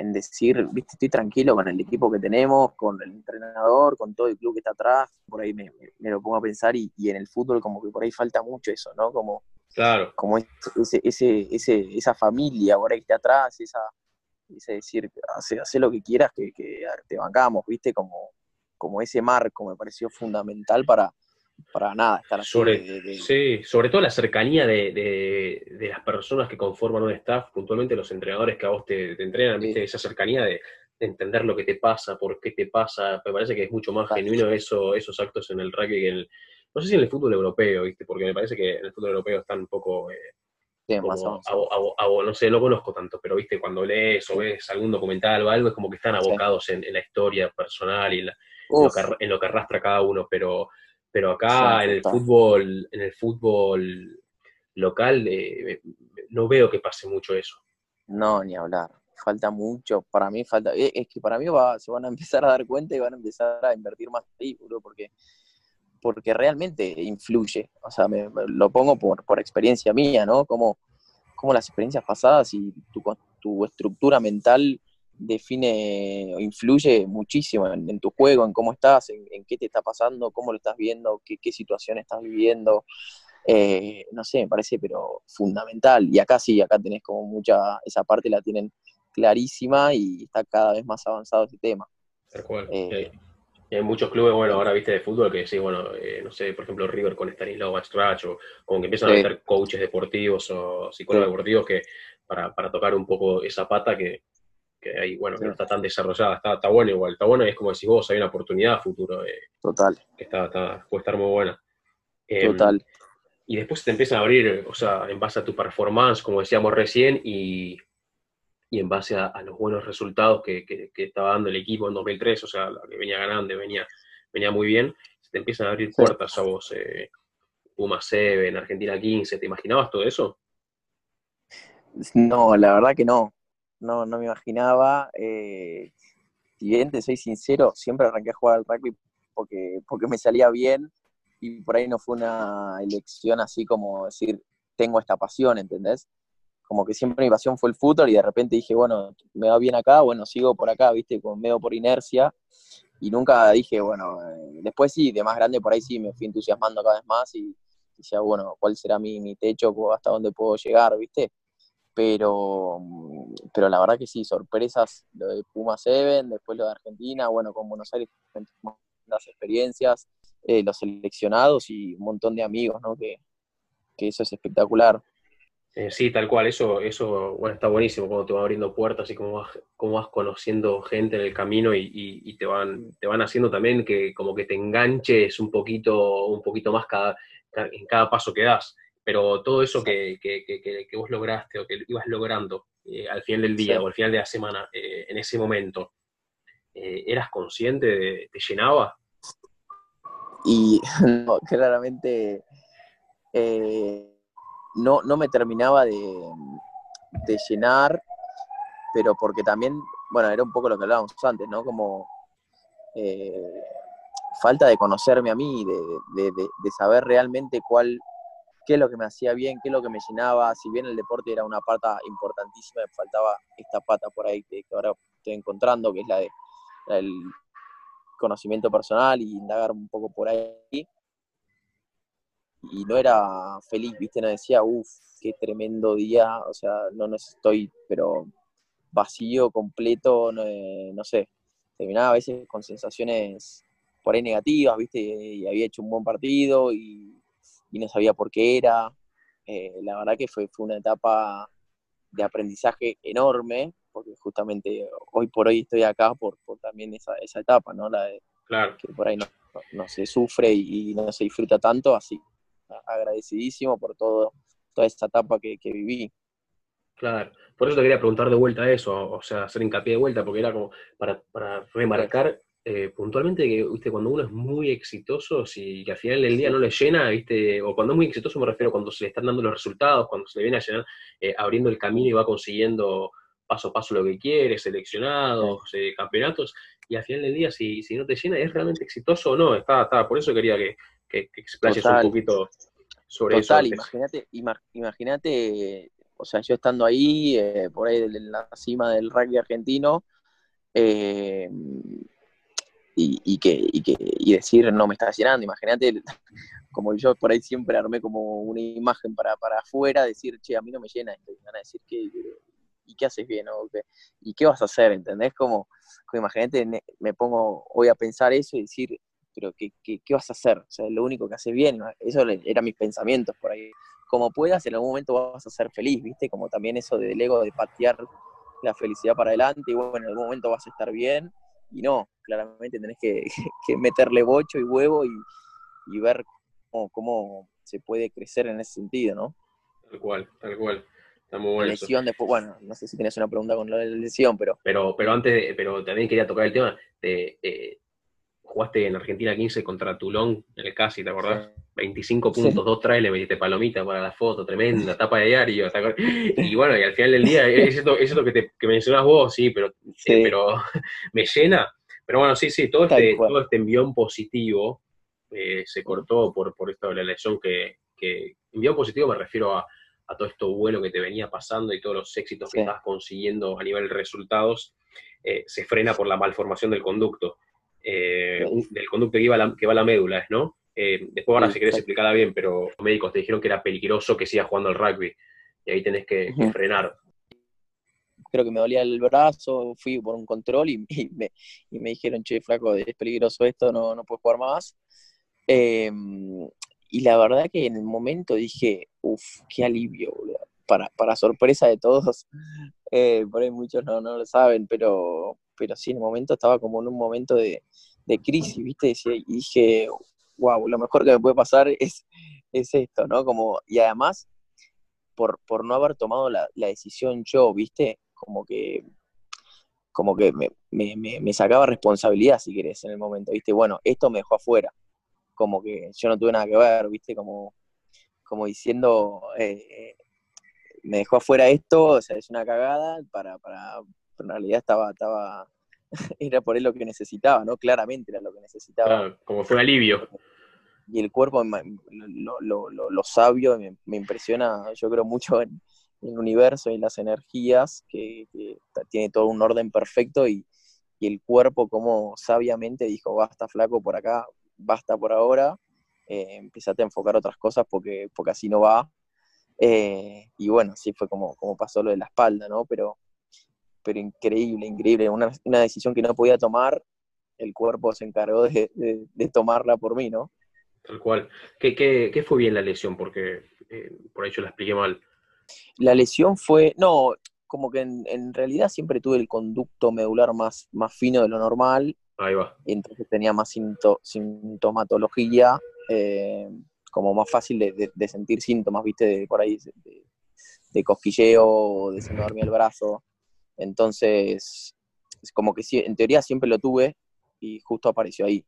Speaker 2: en decir, viste, estoy tranquilo con el equipo que tenemos, con el entrenador, con todo el club que está atrás, por ahí me, lo pongo a pensar y, en el fútbol como que por ahí falta mucho eso, ¿no? Como,
Speaker 1: claro.
Speaker 2: como ese, ese, ese, esa familia por ahí que está atrás, esa, ese decir, hace, lo que quieras, que, que te bancamos, viste, como, como ese marco me pareció fundamental para, para nada estar
Speaker 1: sobre, Sí, sobre todo la cercanía de, las personas que conforman un staff, puntualmente los entrenadores que a vos te, entrenan, ¿viste? esa cercanía de, entender lo que te pasa, por qué te pasa, me parece que es mucho más genuino eso, esos actos en el rugby que en el, no sé si en el fútbol europeo, ¿viste? porque me parece que en el fútbol europeo están un poco... Eh, no sé, no conozco tanto, pero viste, cuando lees o ves algún documental o algo, es como que están abocados en, la historia personal y en, en, lo que, arrastra cada uno, pero pero acá en el fútbol, en el fútbol local eh, no veo que pase mucho eso.
Speaker 2: No, ni hablar. Falta mucho. Para mí falta. Eh, es que para mí va, se van a empezar a dar cuenta y van a empezar a invertir más ahí, porque, porque realmente influye. O sea, me, lo pongo por, por experiencia mía, ¿no? Como, como las experiencias pasadas y tu, tu estructura mental define o influye muchísimo en, tu juego, en cómo estás, en, qué te está pasando, cómo lo estás viendo, qué, qué situación estás viviendo. Eh, no sé, me parece, pero fundamental. Y acá sí, acá tenés como mucha, esa parte la tienen clarísima y está cada vez más avanzado ese tema.
Speaker 1: Tal cual. Eh, hay, muchos clubes, bueno, ahora viste de fútbol que sí, bueno, eh, no sé, por ejemplo, River con Stanislav Bastrach o como que empiezan a meter coaches deportivos o psicólogos deportivos que para, para tocar un poco esa pata que, que ahí, bueno, no está tan desarrollada, está, está bueno igual, está bueno, es como decís vos, hay una oportunidad a futuro. Eh,
Speaker 2: Total.
Speaker 1: Que está, está, puede estar muy buena.
Speaker 2: Em, Total.
Speaker 1: Y después te empiezan a abrir, o sea, en base a tu performance, como decíamos recién, y, y en base a, los buenos resultados que, que, estaba dando el equipo en 2003, o sea, que venía ganando, venía, venía muy bien, se te empiezan a abrir puertas a vos. Eh, Puma 7, en Argentina 15, ¿te imaginabas todo eso?
Speaker 2: No, la verdad que no no, no me imaginaba. Eh, si bien te soy sincero, siempre arranqué a jugar al rugby porque, porque me salía bien y por ahí no fue una elección así como decir, tengo esta pasión, ¿entendés? Como que siempre mi pasión fue el fútbol y de repente dije, bueno, me va bien acá, bueno, sigo por acá, viste, con medio por inercia. Y nunca dije, bueno, eh, después sí, de más grande por ahí sí me fui entusiasmando cada vez más y decía, bueno, ¿cuál será mi, mi techo? ¿Hasta dónde puedo llegar? ¿Viste? Pero, mm, pero la verdad que sí, sorpresas, lo de Puma Seven, después lo de Argentina, bueno, con Buenos Aires las experiencias, eh, los seleccionados y un montón de amigos, ¿no? Que, eso es espectacular.
Speaker 1: Eh, sí, tal cual, eso, eso bueno, está buenísimo cuando te va abriendo puertas y cómo vas, cómo vas conociendo gente en el camino y, te, van, te van haciendo también que como que te enganches un poquito, un poquito más cada, en cada paso que das pero todo eso que, vos lograste o que ibas logrando eh, al final del día o al final de la semana, eh, en ese momento, eh, ¿eras consciente? De, ¿Te llenaba?
Speaker 2: Y claramente no, no me terminaba de, llenar, pero porque también, bueno, era un poco lo que hablábamos antes, ¿no? Como falta de conocerme a mí, de, de saber realmente cuál qué es lo que me hacía bien, qué es lo que me llenaba, si bien el deporte era una pata importantísima, me faltaba esta pata por ahí que, ahora estoy encontrando, que es la de el conocimiento personal y indagar un poco por ahí. Y no era feliz, ¿viste? No decía, uff, qué tremendo día, o sea, no, no estoy, pero vacío, completo, no, no sé. Terminaba a veces con sensaciones por ahí negativas, ¿viste? Y había hecho un buen partido y y no sabía por qué era. Eh, la verdad que fue, fue una etapa de aprendizaje enorme, porque justamente hoy por hoy estoy acá por, por también esa, esa etapa, ¿no? La de,
Speaker 1: claro.
Speaker 2: que por ahí no, no, se sufre y, no se disfruta tanto, así agradecidísimo por todo, toda esta etapa que, que viví.
Speaker 1: Claro, por eso te quería preguntar de vuelta eso, o sea, hacer hincapié de vuelta, porque era como para, para remarcar eh, puntualmente que, viste, cuando uno es muy exitoso, si que al final del día no le llena, viste, o cuando es muy exitoso me refiero cuando se le están dando los resultados, cuando se le viene a llenar, eh, abriendo el camino y va consiguiendo paso a paso lo que quiere, seleccionados, eh, campeonatos, y al final del día, si, si no te llena, ¿es realmente exitoso o no? Está, está, por eso quería que, que, explayes un poquito sobre eso.
Speaker 2: Total, imagínate, imagínate, o sea, yo estando ahí, por ahí en la cima del rugby argentino, eh, y, que, y, que, y decir no me está llenando. Imagínate, como yo por ahí siempre armé como una imagen para, para afuera, decir, che, a mí no me llena esto. Y van a decir, ¿qué, ¿y qué haces bien? ¿Y qué vas a hacer? ¿Entendés? Como, como imagínate, me pongo hoy a pensar eso y decir, pero ¿qué, qué, qué vas a hacer? O sea, lo único que haces bien, eso eran mis pensamientos por ahí. Como puedas, en algún momento vas a ser feliz, ¿viste? Como también eso del ego de patear la felicidad para adelante y bueno, en algún momento vas a estar bien y no, claramente tenés que, meterle bocho y huevo y, ver cómo, se puede crecer en ese sentido, ¿no?
Speaker 1: Tal cual, tal cual. Está muy bueno.
Speaker 2: lesión después, bueno, no sé si tienes una pregunta con la lesión, pero.
Speaker 1: Pero, pero antes, pero también quería tocar el tema de eh, jugaste en Argentina 15 contra Tulón en el Casi, ¿te acordás? 25 puntos, dos trailers, le metiste palomita para la foto, tremenda, tapa de diario. Y bueno, y al final del día, es esto, es esto que, te, que mencionas vos, sí, pero, pero me llena. Pero bueno, sí, sí, todo este, todo este envión positivo eh, se cortó por, por esto de la lesión que, que envión positivo me refiero a, a, todo esto bueno que te venía pasando y todos los éxitos que estás consiguiendo a nivel de resultados, eh, se frena por la malformación del conducto. Eh, del conducto que, iba la, que va a la médula, ¿no? Eh, después ahora si querés explicarla bien, pero los médicos te dijeron que era peligroso que sigas jugando al rugby y ahí tenés que, frenar.
Speaker 2: Creo que me dolía el brazo, fui por un control y, me, dijeron, che, flaco, es peligroso esto, no, no puedes jugar más. Em, y la verdad que en el momento dije, uff, qué alivio, Para, para sorpresa de todos, eh, por ahí muchos no, no lo saben, pero, pero sí, en el momento estaba como en un momento de, crisis, ¿viste? Y dije, wow, lo mejor que me puede pasar es, es esto, ¿no? Como, y además, por, por no haber tomado la, decisión yo, ¿viste? Como que, como que me, me, sacaba responsabilidad, si querés, en el momento, ¿viste? Bueno, esto me dejó afuera, como que yo no tuve nada que ver, ¿viste? Como, como diciendo, eh, me dejó afuera esto, o sea, es una cagada para, en realidad estaba, estaba, era por él lo que necesitaba, ¿no? Claramente era lo que necesitaba.
Speaker 1: como fue un alivio.
Speaker 2: Y el cuerpo, lo, lo, lo, sabio, me, impresiona, yo creo mucho en, el universo y en las energías, que, tiene todo un orden perfecto y, el cuerpo como sabiamente dijo, basta flaco por acá, basta por ahora, eh, empezate a enfocar otras cosas porque, porque así no va. Eh, y bueno, así fue como, como pasó lo de la espalda, ¿no? Pero pero increíble, increíble. Una, una decisión que no podía tomar, el cuerpo se encargó de, de, tomarla por mí, ¿no?
Speaker 1: Tal cual. ¿Qué, qué, qué fue bien la lesión? Porque eh, por ahí yo la expliqué mal.
Speaker 2: La lesión fue, no, como que en, en, realidad siempre tuve el conducto medular más, más fino de lo normal.
Speaker 1: Ahí va.
Speaker 2: Y entonces tenía más sintomatología, eh, como más fácil de, de, sentir síntomas, viste, de, por ahí, de, de cosquilleo, de se me dormía el brazo. Entonces, es como que en teoría siempre lo tuve y justo apareció ahí.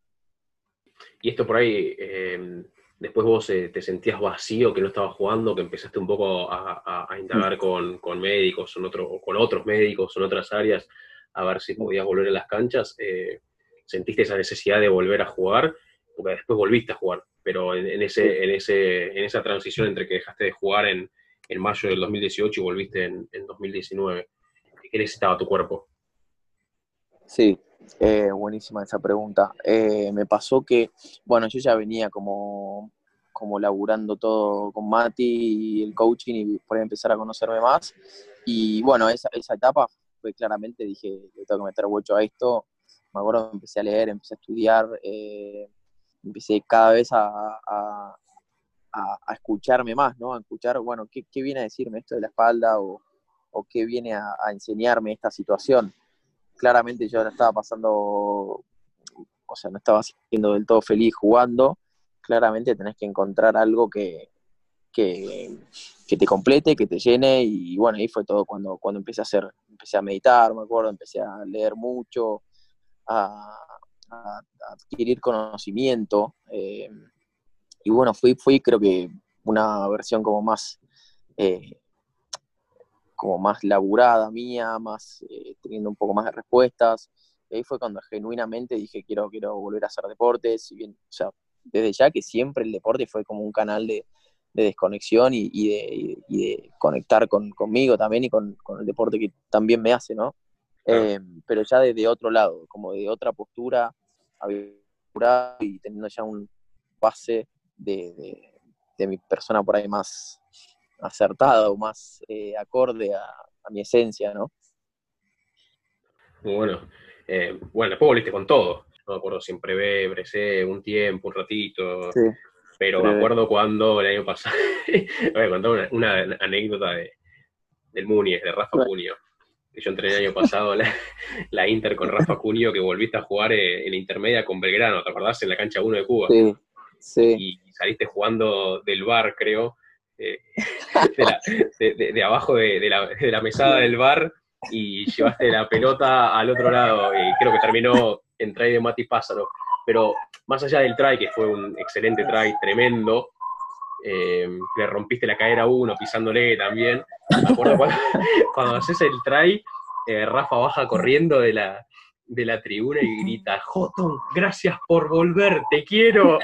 Speaker 1: Y esto por ahí, em, después vos eh, te sentías vacío, que no estabas jugando, que empezaste un poco a, a, indagar con, médicos otro, o con otros médicos en otras áreas a ver si podías volver a las canchas. Eh, ¿Sentiste esa necesidad de volver a jugar? Porque después volviste a jugar. pero en, ese, en, ese, en esa transición entre que dejaste de jugar en, en mayo del 2018 y volviste en, en 2019, ¿qué necesitaba tu cuerpo?
Speaker 2: Sí, eh, buenísima esa pregunta. Eh, me pasó que, bueno, yo ya venía como, como laburando todo con Mati y el coaching y por empezar a conocerme más. Y bueno, esa, esa etapa fue claramente, dije, le tengo que meter mucho a esto. Me acuerdo, empecé a leer, empecé a estudiar, eh, empecé cada vez a, a, a, escucharme más, ¿no? A escuchar, bueno, ¿qué, qué viene a decirme esto de la espalda o, o qué viene a, enseñarme esta situación? claramente yo no estaba pasando, o sea, no estaba siendo del todo feliz jugando, claramente tenés que encontrar algo que, que, te complete, que te llene, y bueno, ahí fue todo cuando, cuando empecé a hacer, empecé a meditar, me acuerdo, empecé a leer mucho, a, adquirir conocimiento, eh, y bueno, fui, fui creo que una versión como más eh, como más laburada mía, más eh, teniendo un poco más de respuestas. Y ahí fue cuando genuinamente dije, quiero, quiero volver a hacer deportes, si bien, o sea, desde ya que siempre el deporte fue como un canal de, desconexión y, de, conectar conmigo también y con, el deporte que también me hace, ¿no? Eh, pero ya desde otro lado, como de otra postura, y teniendo ya un base de, de mi persona por ahí más, acertada o más eh, acorde a, mi esencia, ¿no?
Speaker 1: Muy bueno. Eh, bueno, después volviste con todo. No me acuerdo, siempre ve, Bresé, un tiempo, un ratito. pero me acuerdo cuando el año pasado, voy a contar una, anécdota de, del Munies, de Rafa Cunio. Yo entré el año pasado la, la, Inter con Rafa Cunio, que volviste a jugar eh, en la intermedia con Belgrano, ¿te acordás? En la cancha 1 de Cuba.
Speaker 2: Sí, sí.
Speaker 1: Y saliste jugando del bar, creo, de, abajo de, la, mesada del bar y llevaste la pelota al otro lado y creo que terminó en try de Mati Pázaro. Pero más allá del try, que fue un excelente try, tremendo, eh, le rompiste la cadera a uno pisándole también. Acuerdo cuando, haces el try, eh, Rafa baja corriendo de la, de la tribuna y grita, Jotón, gracias por volver, te quiero.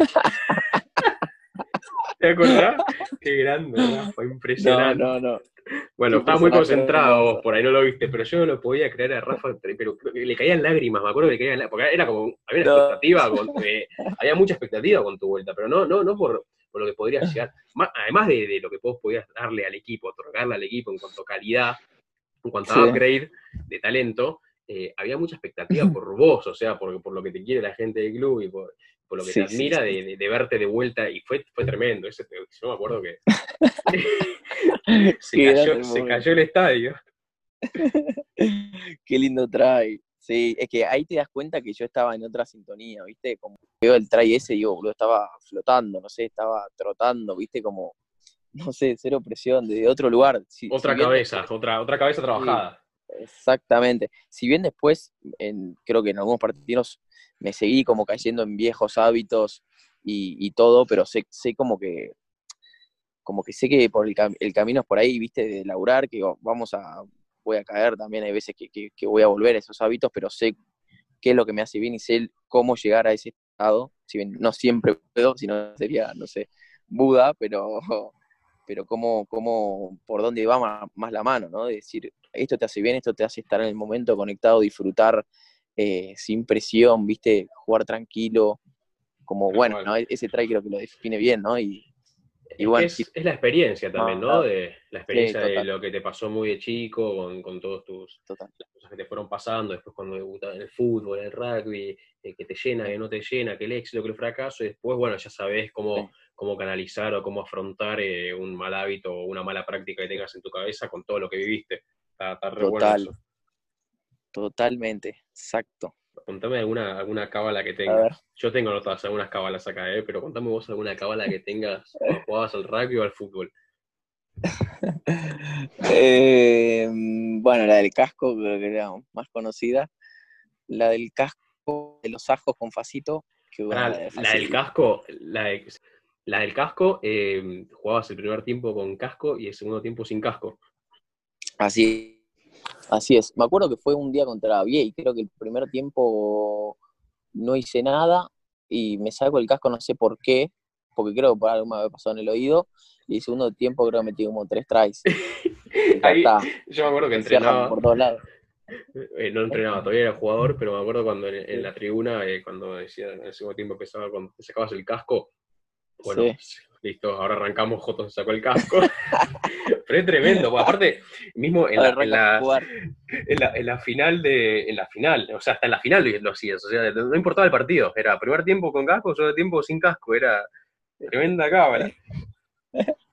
Speaker 1: ¿Te acordás? Qué grande, Fue impresionante.
Speaker 2: No, no, no.
Speaker 1: Bueno, estaba muy concentrado vos, por ahí no lo viste, pero yo no lo podía creer a Rafa, pero le caían lágrimas, me acuerdo que le caían lágrimas, porque era como, había una expectativa, eh, había mucha expectativa con tu vuelta, pero no, no, no por, por lo que podrías llegar, además de, lo que vos podías darle al equipo, otorgarle al equipo en cuanto a calidad, en cuanto a upgrade de talento, eh, había mucha expectativa por vos, o sea, por, por lo que te quiere la gente del club y por, por lo que te admira De, verte de vuelta y fue, fue tremendo. Ese, yo me acuerdo que se, cayó, el estadio.
Speaker 2: Qué lindo trae. Sí, es que ahí te das cuenta que yo estaba en otra sintonía, ¿viste? Como veo el try ese, digo, boludo, estaba flotando, no sé, estaba trotando, ¿viste? Como, no sé, cero presión, desde otro lugar.
Speaker 1: otra cabeza, otra, otra cabeza trabajada.
Speaker 2: exactamente. Si bien después, en, creo que en algunos partidos me seguí como cayendo en viejos hábitos y, todo, pero sé, sé como que como que sé que por el, camino es por ahí, viste, de laburar, que vamos a, voy a caer también, hay veces que, voy a volver a esos hábitos, pero sé qué es lo que me hace bien y sé cómo llegar a ese estado, si no siempre puedo, si no sería, no sé, Buda, pero, pero cómo, cómo, por dónde va más, la mano, ¿no? De decir, esto te hace bien, esto te hace estar en el momento conectado, disfrutar eh, sin presión, viste, jugar tranquilo, como bueno, ¿no? ese try creo que lo define bien, ¿no? Y,
Speaker 1: bueno, es, la experiencia también, ¿no? De, la experiencia de lo que te pasó muy de chico, con, con todos tus las cosas que te fueron pasando, después cuando debutas en el fútbol, en el rugby, eh, que te llena, que no te llena, que el éxito, que el fracaso, y después, bueno, ya sabes cómo, cómo canalizar o cómo afrontar eh, un mal hábito o una mala práctica que tengas en tu cabeza con todo lo que viviste. Está, está re bueno eso.
Speaker 2: Totalmente, exacto.
Speaker 1: Contame alguna, alguna cábala que tengas. Yo tengo notadas algunas cábalas acá, ¿eh? pero contame vos alguna cábala que tengas cuando jugabas al rugby o al fútbol.
Speaker 2: Em, bueno, la del casco, creo que era más conocida. La del casco de los ajos con facito.
Speaker 1: la, del casco, la, la del casco, em, jugabas el primer tiempo con casco y el segundo tiempo sin casco.
Speaker 2: Así Así es. Me acuerdo que fue un día contra y creo que el primer tiempo no hice nada y me saco el casco, no sé por qué, porque creo que por algo me había pasado en el oído, y el segundo tiempo creo que metí como tres tries.
Speaker 1: Ahí, yo me acuerdo que entrenaba.
Speaker 2: Por todos lados.
Speaker 1: Eh, no entrenaba, todavía era jugador, pero me acuerdo cuando en, la tribuna, eh, cuando decía en el segundo tiempo empezaba, cuando te sacabas el casco, bueno, listo, ahora arrancamos, Joto se sacó el casco. Pero es tremendo, porque aparte, mismo en la, en, la, final de. En la final, o sea, hasta en la final lo hacías, o sea, no importaba el partido, era primer tiempo con casco, segundo tiempo sin casco, era tremenda cámara.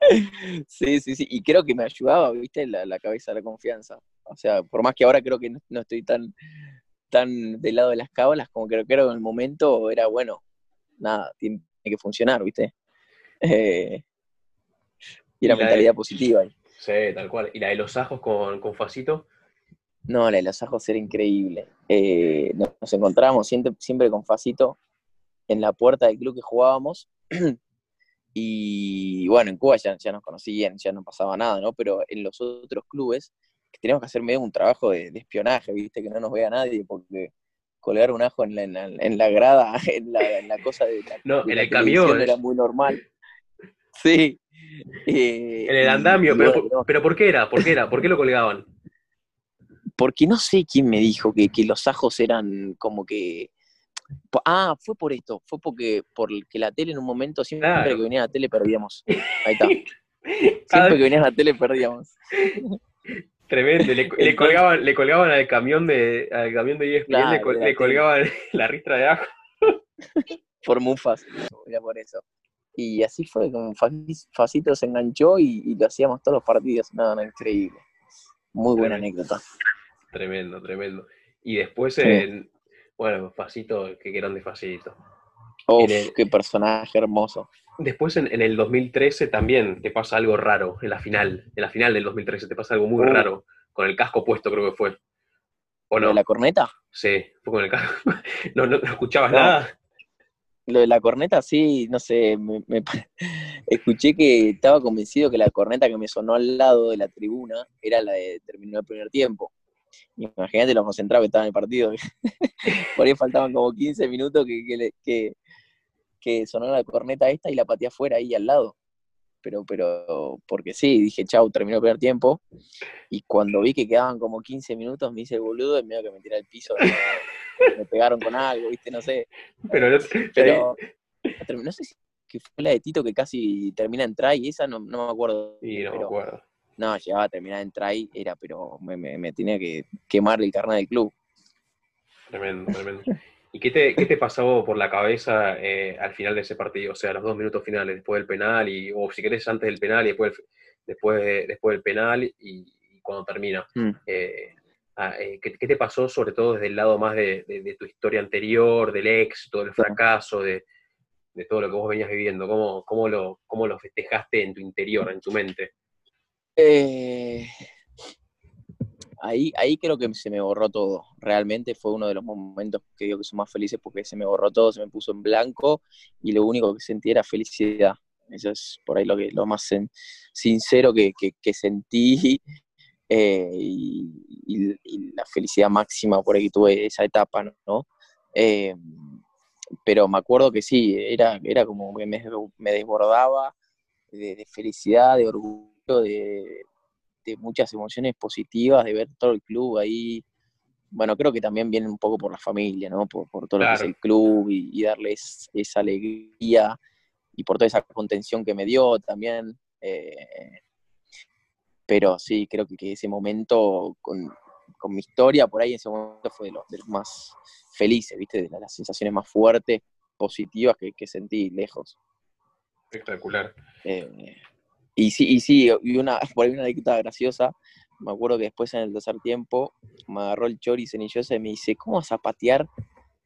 Speaker 2: Sí, sí, sí, y creo que me ayudaba, viste, la, la cabeza, la confianza. O sea, por más que ahora creo que no, estoy tan, tan del lado de las cábalas, como creo que en el momento era bueno, nada, tiene que funcionar, viste. Eh, y la, mentalidad positiva.
Speaker 1: Sí, tal cual. ¿Y la de los ajos con, con Facito?
Speaker 2: No, la de los ajos era increíble. Eh, nos, encontrábamos siempre, siempre con Facito en la puerta del club que jugábamos. y bueno, en Cuba ya, ya nos conocían, ya no pasaba nada, ¿no? Pero en los otros clubes que teníamos que hacer medio un trabajo de, espionaje, ¿viste? Que no nos vea nadie, porque colgar un ajo en la, en la, grada, en la, cosa de la,
Speaker 1: no, en el camión
Speaker 2: era muy normal. Sí.
Speaker 1: En el andamio, pero, ¿por qué era? ¿Por qué era? ¿Por qué lo colgaban?
Speaker 2: Porque no sé quién me dijo que, los ajos eran como que. Ah, fue por esto, fue porque porque la tele en un momento, siempre que venía la tele perdíamos. Ahí está. Siempre que venía la tele perdíamos.
Speaker 1: Tremendo, le, colgaban, le colgaban al camión de al camión de ESPN, le, colgaban la ristra de ajo.
Speaker 2: Por mufas, era por eso. Y así fue, como Facito se enganchó y, lo hacíamos todos los partidos. Nada, increíble. Muy buena anécdota.
Speaker 1: Tremendo, tremendo. Y después, en, bueno, Facito, qué grande Facito.
Speaker 2: Uf, qué personaje hermoso.
Speaker 1: Después en, el 2013 también te pasa algo raro, en la final, en la final del 2013 te pasa algo muy uh. raro, con el casco puesto creo que fue.
Speaker 2: ¿O no? ¿De la corneta?
Speaker 1: Sí, fue con el casco. no, no, escuchabas nada.
Speaker 2: Lo de la corneta, sí, no sé, me, escuché que estaba convencido que la corneta que me sonó al lado de la tribuna era la de terminar el primer tiempo. Imagínate lo concentrado que estaba en el partido. Por ahí faltaban como 15 minutos que, que, que sonó la corneta esta y la pateé afuera ahí al lado. Pero, pero, porque sí, dije, chau, terminó el primer tiempo. Y cuando vi que quedaban como 15 minutos, me hice el boludo y me que me tiré al piso. Me pegaron con algo, viste, no sé.
Speaker 1: Pero,
Speaker 2: no sé si que fue la de Tito que casi termina en try, esa no, no me acuerdo.
Speaker 1: Sí, no me acuerdo.
Speaker 2: No, llegaba a terminar en try, era, pero me, me tenía que quemar el carnet del club.
Speaker 1: Tremendo, tremendo. ¿Y qué te, qué te pasó por la cabeza eh, al final de ese partido? O sea, los dos minutos finales, después del penal, y, o si querés antes del penal y después, después, después del penal y, cuando termina. Mm. Eh, eh, ¿qué, te pasó sobre todo desde el lado más de, tu historia anterior, del éxito, del fracaso, de, todo lo que vos venías viviendo? ¿Cómo, cómo, lo, ¿Cómo lo festejaste en tu interior, en tu mente?
Speaker 2: Eh, ahí, ahí creo que se me borró todo. Realmente fue uno de los momentos que digo que son más felices porque se me borró todo, se me puso en blanco y lo único que sentí era felicidad. Eso es por ahí lo, que, lo más sincero que, sentí eh, y, la felicidad máxima por ahí que tuve esa etapa, ¿no? Eh, pero me acuerdo que sí, era, era como que me, desbordaba de felicidad, de orgullo, de, muchas emociones positivas de ver todo el club ahí. Bueno, creo que también viene un poco por la familia, ¿no? Por, todo lo que es el club y, darles esa alegría y por toda esa contención que me dio también. Eh, pero sí, creo que, ese momento con, mi historia por ahí, ese momento fue de los, más felices, ¿viste? De las, sensaciones más fuertes, positivas que, sentí lejos.
Speaker 1: Espectacular.
Speaker 2: Eh, y sí, y sí, y una, por ahí una anécdota graciosa, me acuerdo que después en el tercer tiempo me agarró el Chori Cenillosa y me dice, ¿cómo vas a patear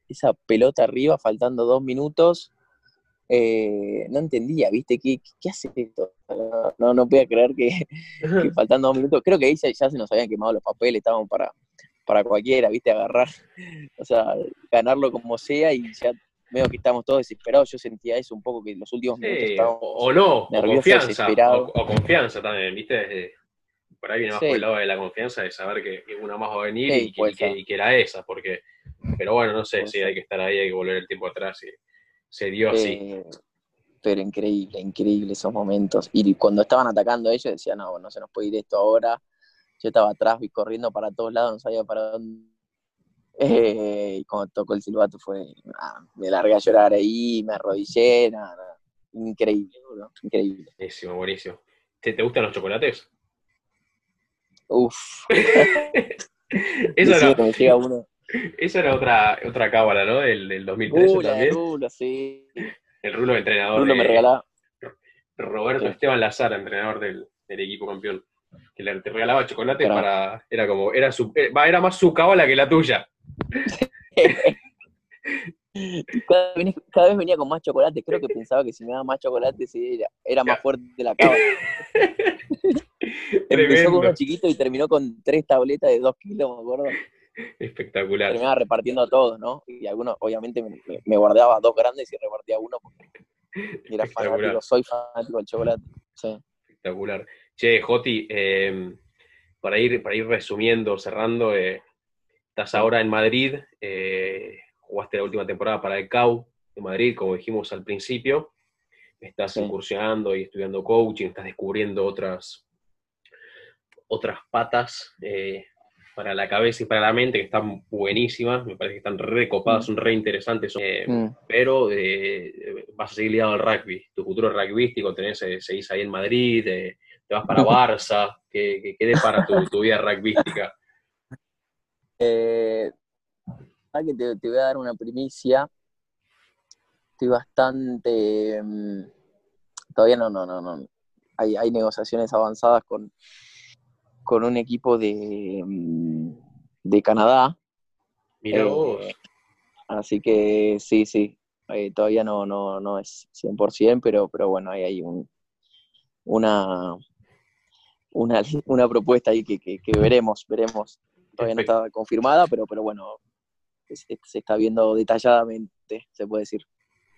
Speaker 2: esa pelota arriba faltando dos minutos? Eh, no entendía, ¿viste? ¿Qué, qué hace esto? No, no podía creer que, faltando dos minutos, creo que ahí ya, se nos habían quemado los papeles, estaban para, para cualquiera, ¿viste? Agarrar, o sea, ganarlo como sea y ya veo que estamos todos desesperados. Yo sentía eso un poco que en los últimos minutos estábamos
Speaker 1: O no, o confianza. O, confianza también, ¿viste? por ahí viene más por el lado de la confianza de saber que, una más va a venir y, que, era esa, porque. Pero bueno, no sé si hay que estar ahí, hay que volver el tiempo atrás y se dio así.
Speaker 2: Pero increíble, increíble esos momentos. Y cuando estaban atacando ellos, decían, no, no se nos puede ir esto ahora. Yo estaba atrás y corriendo para todos lados, no sabía para dónde. Eh, y cuando tocó el silbato fue, me largué a llorar ahí, me arrodillé, nada, increíble, bro, increíble.
Speaker 1: Buenísimo, buenísimo. ¿Te, ¿Te, gustan los chocolates?
Speaker 2: Uf.
Speaker 1: Eso era, uno. Eso era otra, otra cábala, ¿no? El del 2013 también.
Speaker 2: El Rulo, sí.
Speaker 1: El Rulo, entrenador.
Speaker 2: Rulo me regalaba.
Speaker 1: Roberto Esteban Lazara, entrenador del, del, equipo campeón. Que le, te regalaba chocolate para. Era como. Era, su, eh, era más su cábala que la tuya.
Speaker 2: cada, vez, cada, vez venía con más chocolate. Creo que pensaba que si me daba más chocolate era, era más fuerte la cábala. Empezó con uno chiquito y terminó con tres tabletas de dos kilos, me acuerdo.
Speaker 1: Espectacular.
Speaker 2: Terminaba repartiendo a todos, ¿no? Y algunos, obviamente, me, me guardaba dos grandes y repartía uno porque era fanático, soy fanático del chocolate.
Speaker 1: Espectacular. Che, Joti, eh, para, ir, para ir resumiendo, cerrando, eh, estás ahora en Madrid, eh, jugaste la última temporada para el CAU de Madrid, como dijimos al principio, estás incursionando y estudiando coaching, estás descubriendo otras, otras patas eh, para la cabeza y para la mente que están buenísimas, me parece que están recopadas, mm. son re interesantes, eh, mm. pero eh, vas a seguir ligado al rugby, tu futuro rugbyístico, tenés, seguís ahí en Madrid, te vas para Barça, ¿qué, qué, para tu, tu, vida rugbyística?
Speaker 2: Eh, te, te, voy a dar una primicia, estoy bastante, mm, todavía no, no, no, no, hay, hay negociaciones avanzadas con con un equipo de, mm, de Canadá.
Speaker 1: Mira eh,
Speaker 2: Así que sí, sí, eh, todavía no, no, no es 100%, pero, pero bueno, hay ahí un, una, una, una propuesta ahí que, que, veremos, veremos. Todavía no está confirmada, pero, pero bueno, se, está viendo detalladamente, se puede decir.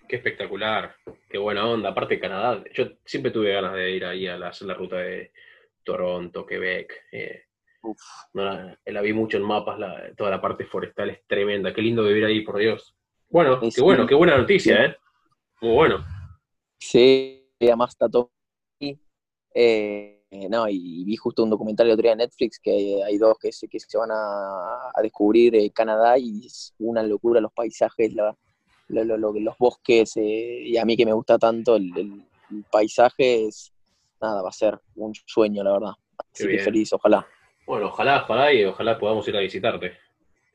Speaker 1: Qué espectacular, qué buena onda. Aparte Canadá, yo siempre tuve ganas de ir ahí a la, a la ruta de, Toronto, Quebec. Eh, la, vi mucho en mapas, toda la parte forestal es tremenda. Qué lindo vivir ahí, por Dios. Bueno, qué bueno, qué buena noticia, ¿eh? Muy bueno.
Speaker 2: Sí, además está todo. Eh, no, y, vi justo un documental el otro día en Netflix que hay dos que se, que se van a, descubrir eh, Canadá y es una locura los paisajes, los bosques, eh, y a mí que me gusta tanto el, el paisaje es nada, va a ser un sueño, la verdad. Así que feliz, ojalá.
Speaker 1: Bueno, ojalá, ojalá y ojalá podamos ir a visitarte.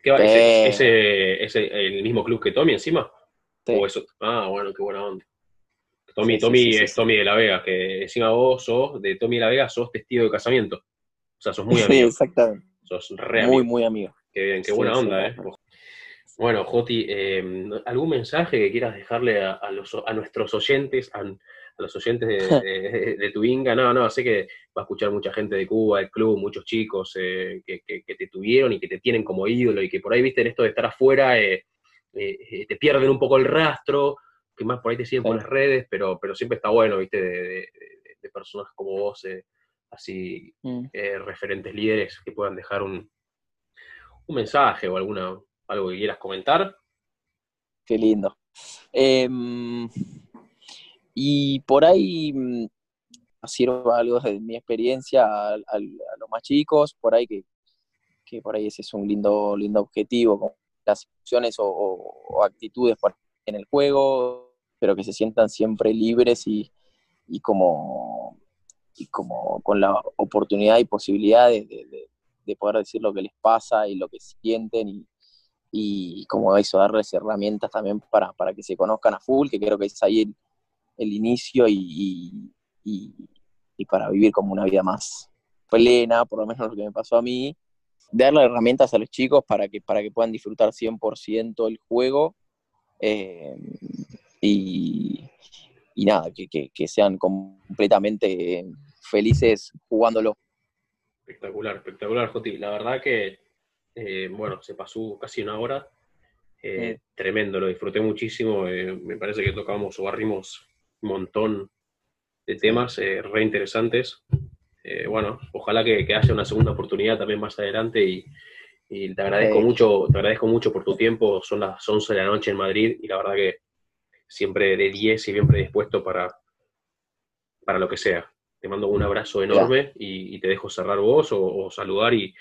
Speaker 1: ¿Qué va? ¿Ese, ese, el mismo club que Tommy encima? Ah, bueno, qué buena onda. Tommy, Tommy es Tommy de la Vega, que encima vos sos, de Tommy de la Vega, sos testigo de casamiento. O sea, sos muy amigo.
Speaker 2: Sí, exactamente.
Speaker 1: Sos re
Speaker 2: Muy, muy amigo.
Speaker 1: Qué bien, qué buena onda, ¿eh? Bueno, Joti, eh, ¿algún mensaje que quieras dejarle a, los, a nuestros oyentes, a los oyentes de, tu Inga. No, no, sé que va a escuchar mucha gente de Cuba, del club, muchos chicos eh, que, te tuvieron y que te tienen como ídolo y que por ahí, viste, en esto de estar afuera, eh, eh, te pierden un poco el rastro, que más por ahí te siguen por las redes, pero, pero siempre está bueno, viste, de, personas como vos, así, mm. referentes líderes que puedan dejar un, un mensaje o alguna, algo que quieras comentar.
Speaker 2: Qué lindo. Em, y por ahí mm, sirva algo de mi experiencia a, los más chicos, por ahí que, que, por ahí ese es un lindo, lindo objetivo, con las acciones o, actitudes en el juego, pero que se sientan siempre libres y, y como, y como con la oportunidad y posibilidad de, de, poder decir lo que les pasa y lo que sienten y, y como eso, darles herramientas también para, para que se conozcan a full, que creo que es ahí inicio y, para vivir como una vida más plena, por lo menos lo que me pasó a mí, darle herramientas a los chicos para que, para que puedan disfrutar 100% el juego eh, y, nada, que, sean completamente felices jugándolo.
Speaker 1: Espectacular, espectacular, Joti. La verdad que, eh, bueno, se pasó casi una hora. Eh, tremendo, lo disfruté muchísimo. me parece que tocamos o barrimos montón de temas eh, re interesantes. Eh, bueno, ojalá que, haya una segunda oportunidad también más adelante y, te agradezco mucho, te agradezco mucho por tu tiempo. Son las 11 de la noche en Madrid y la verdad que siempre de 10 y siempre dispuesto para, para lo que sea. Te mando un abrazo enorme y, te dejo cerrar vos o, saludar y,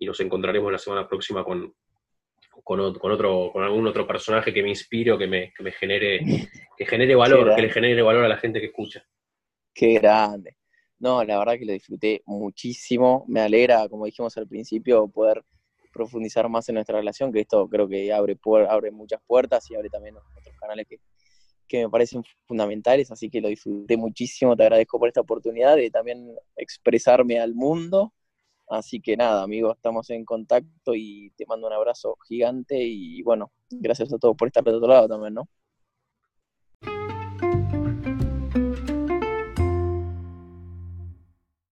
Speaker 1: nos encontraremos la semana próxima con, con, otro, con algún otro personaje que me inspire o que me, que me genere, que genere valor, que le genere valor a la gente que escucha.
Speaker 2: Qué grande. No, la verdad que lo disfruté muchísimo. Me alegra, como dijimos al principio, poder profundizar más en nuestra relación, que esto creo que abre, abre muchas puertas y abre también otros canales que, que me parecen fundamentales, así que lo disfruté muchísimo, te agradezco por esta oportunidad de también expresarme al mundo. Así que nada, amigos, estamos en contacto y te mando un abrazo gigante y bueno, gracias a todos por estar de otro lado también, ¿no?